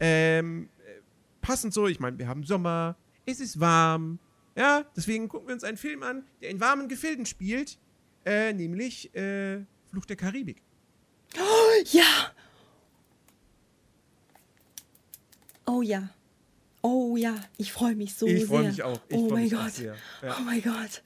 ähm, äh, passend so, ich meine, wir haben Sommer, es ist warm, ja, deswegen gucken wir uns einen Film an, der in warmen Gefilden spielt, äh, nämlich äh, Fluch der Karibik.
Ja! Oh ja. Oh ja. Ich freue mich so
ich
sehr.
freue mich auch. Ich
oh mein Gott.
Ja.
Oh mein Gott.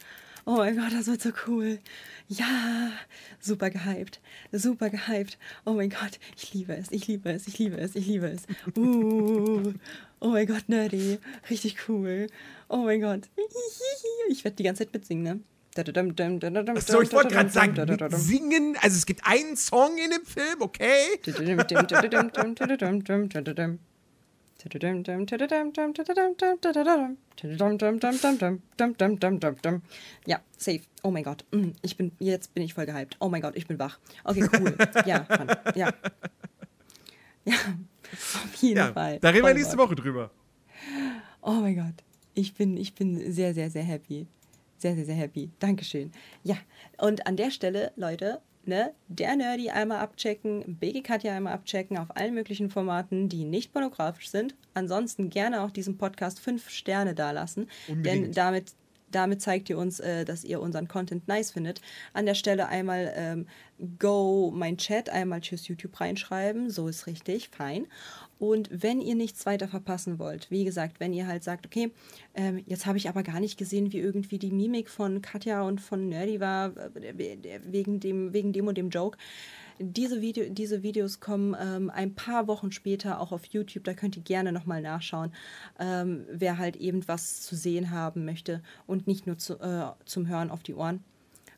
Oh mein Gott, das wird so cool. Ja, super gehypt. Super gehypt. Oh mein Gott, ich liebe es, ich liebe es, ich liebe es, ich liebe es. Uh, oh mein Gott, nerdy. Richtig cool. Oh mein Gott. Ich werde die ganze Zeit mitsingen, ne?
Achso, ich wollte gerade sagen, singen, also es gibt einen Song in dem Film, okay?
Ja, safe. Oh mein Gott. Mm, Ich bin, jetzt bin ich voll gehypt. Oh mein Gott, ich bin wach. Okay, cool. Ja, Mann. Ja. Ja, auf jeden
Ja,
Fall.
da reden wir nächste. Woche drüber.
Oh mein Gott. Ich bin, ich bin sehr, sehr, sehr happy. Sehr, sehr, sehr happy. Dankeschön. Ja, und an der Stelle, Leute, ne, der Nerdy einmal abchecken, BG Katja einmal abchecken auf allen möglichen Formaten, die nicht pornografisch sind. Ansonsten gerne auch diesem Podcast fünf Sterne dalassen, denn
Unbedingt.
damit damit zeigt ihr uns, äh, dass ihr unseren Content nice findet. An der Stelle einmal ähm, go mein Chat, einmal tschüss YouTube reinschreiben, so ist richtig, fein. Und wenn ihr nichts weiter verpassen wollt, wie gesagt, wenn ihr halt sagt, okay, ähm, jetzt habe ich aber gar nicht gesehen, wie irgendwie die Mimik von Katja und von Nerdy war, äh, wegen dem, wegen dem und dem Joke. Diese, Video, diese Videos kommen ähm, ein paar Wochen später auch auf YouTube. Da könnt ihr gerne nochmal nachschauen, ähm, wer halt eben was zu sehen haben möchte und nicht nur zu, äh, zum Hören auf die Ohren.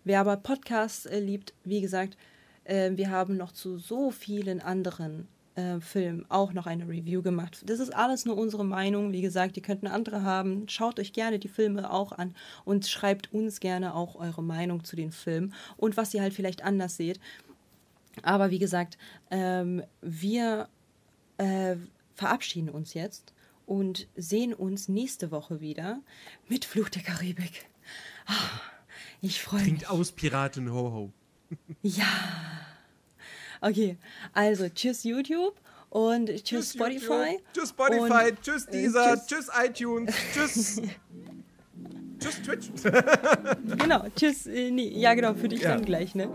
Wer aber Podcasts äh, liebt, wie gesagt, äh, wir haben noch zu so vielen anderen äh, Film auch noch eine Review gemacht. Das ist alles nur unsere Meinung. Wie gesagt, ihr könnt eine andere haben. Schaut euch gerne die Filme auch an und schreibt uns gerne auch eure Meinung zu den Filmen und was ihr halt vielleicht anders seht. Aber wie gesagt, ähm, wir äh, verabschieden uns jetzt und sehen uns nächste Woche wieder mit Fluch der Karibik. Ah, ich freue mich.
Klingt aus Piraten Ho Ho.
Ja. Okay, also tschüss YouTube und tschüss, tschüss Spotify.
YouTube, tschüss Spotify, und, tschüss Deezer, äh, tschüss. tschüss iTunes, tschüss. tschüss Twitch.
genau, tschüss. Äh, nee, ja, genau, für dich ja. dann gleich, ne?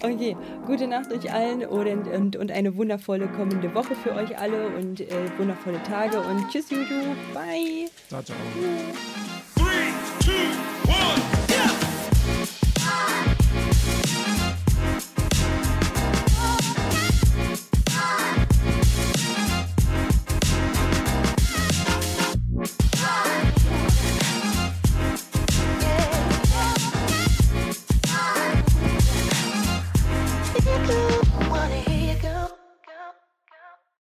Okay, gute Nacht euch allen und, und, und eine wundervolle kommende Woche für euch alle und äh, wundervolle Tage und tschüss YouTube. Bye. Ciao, ciao.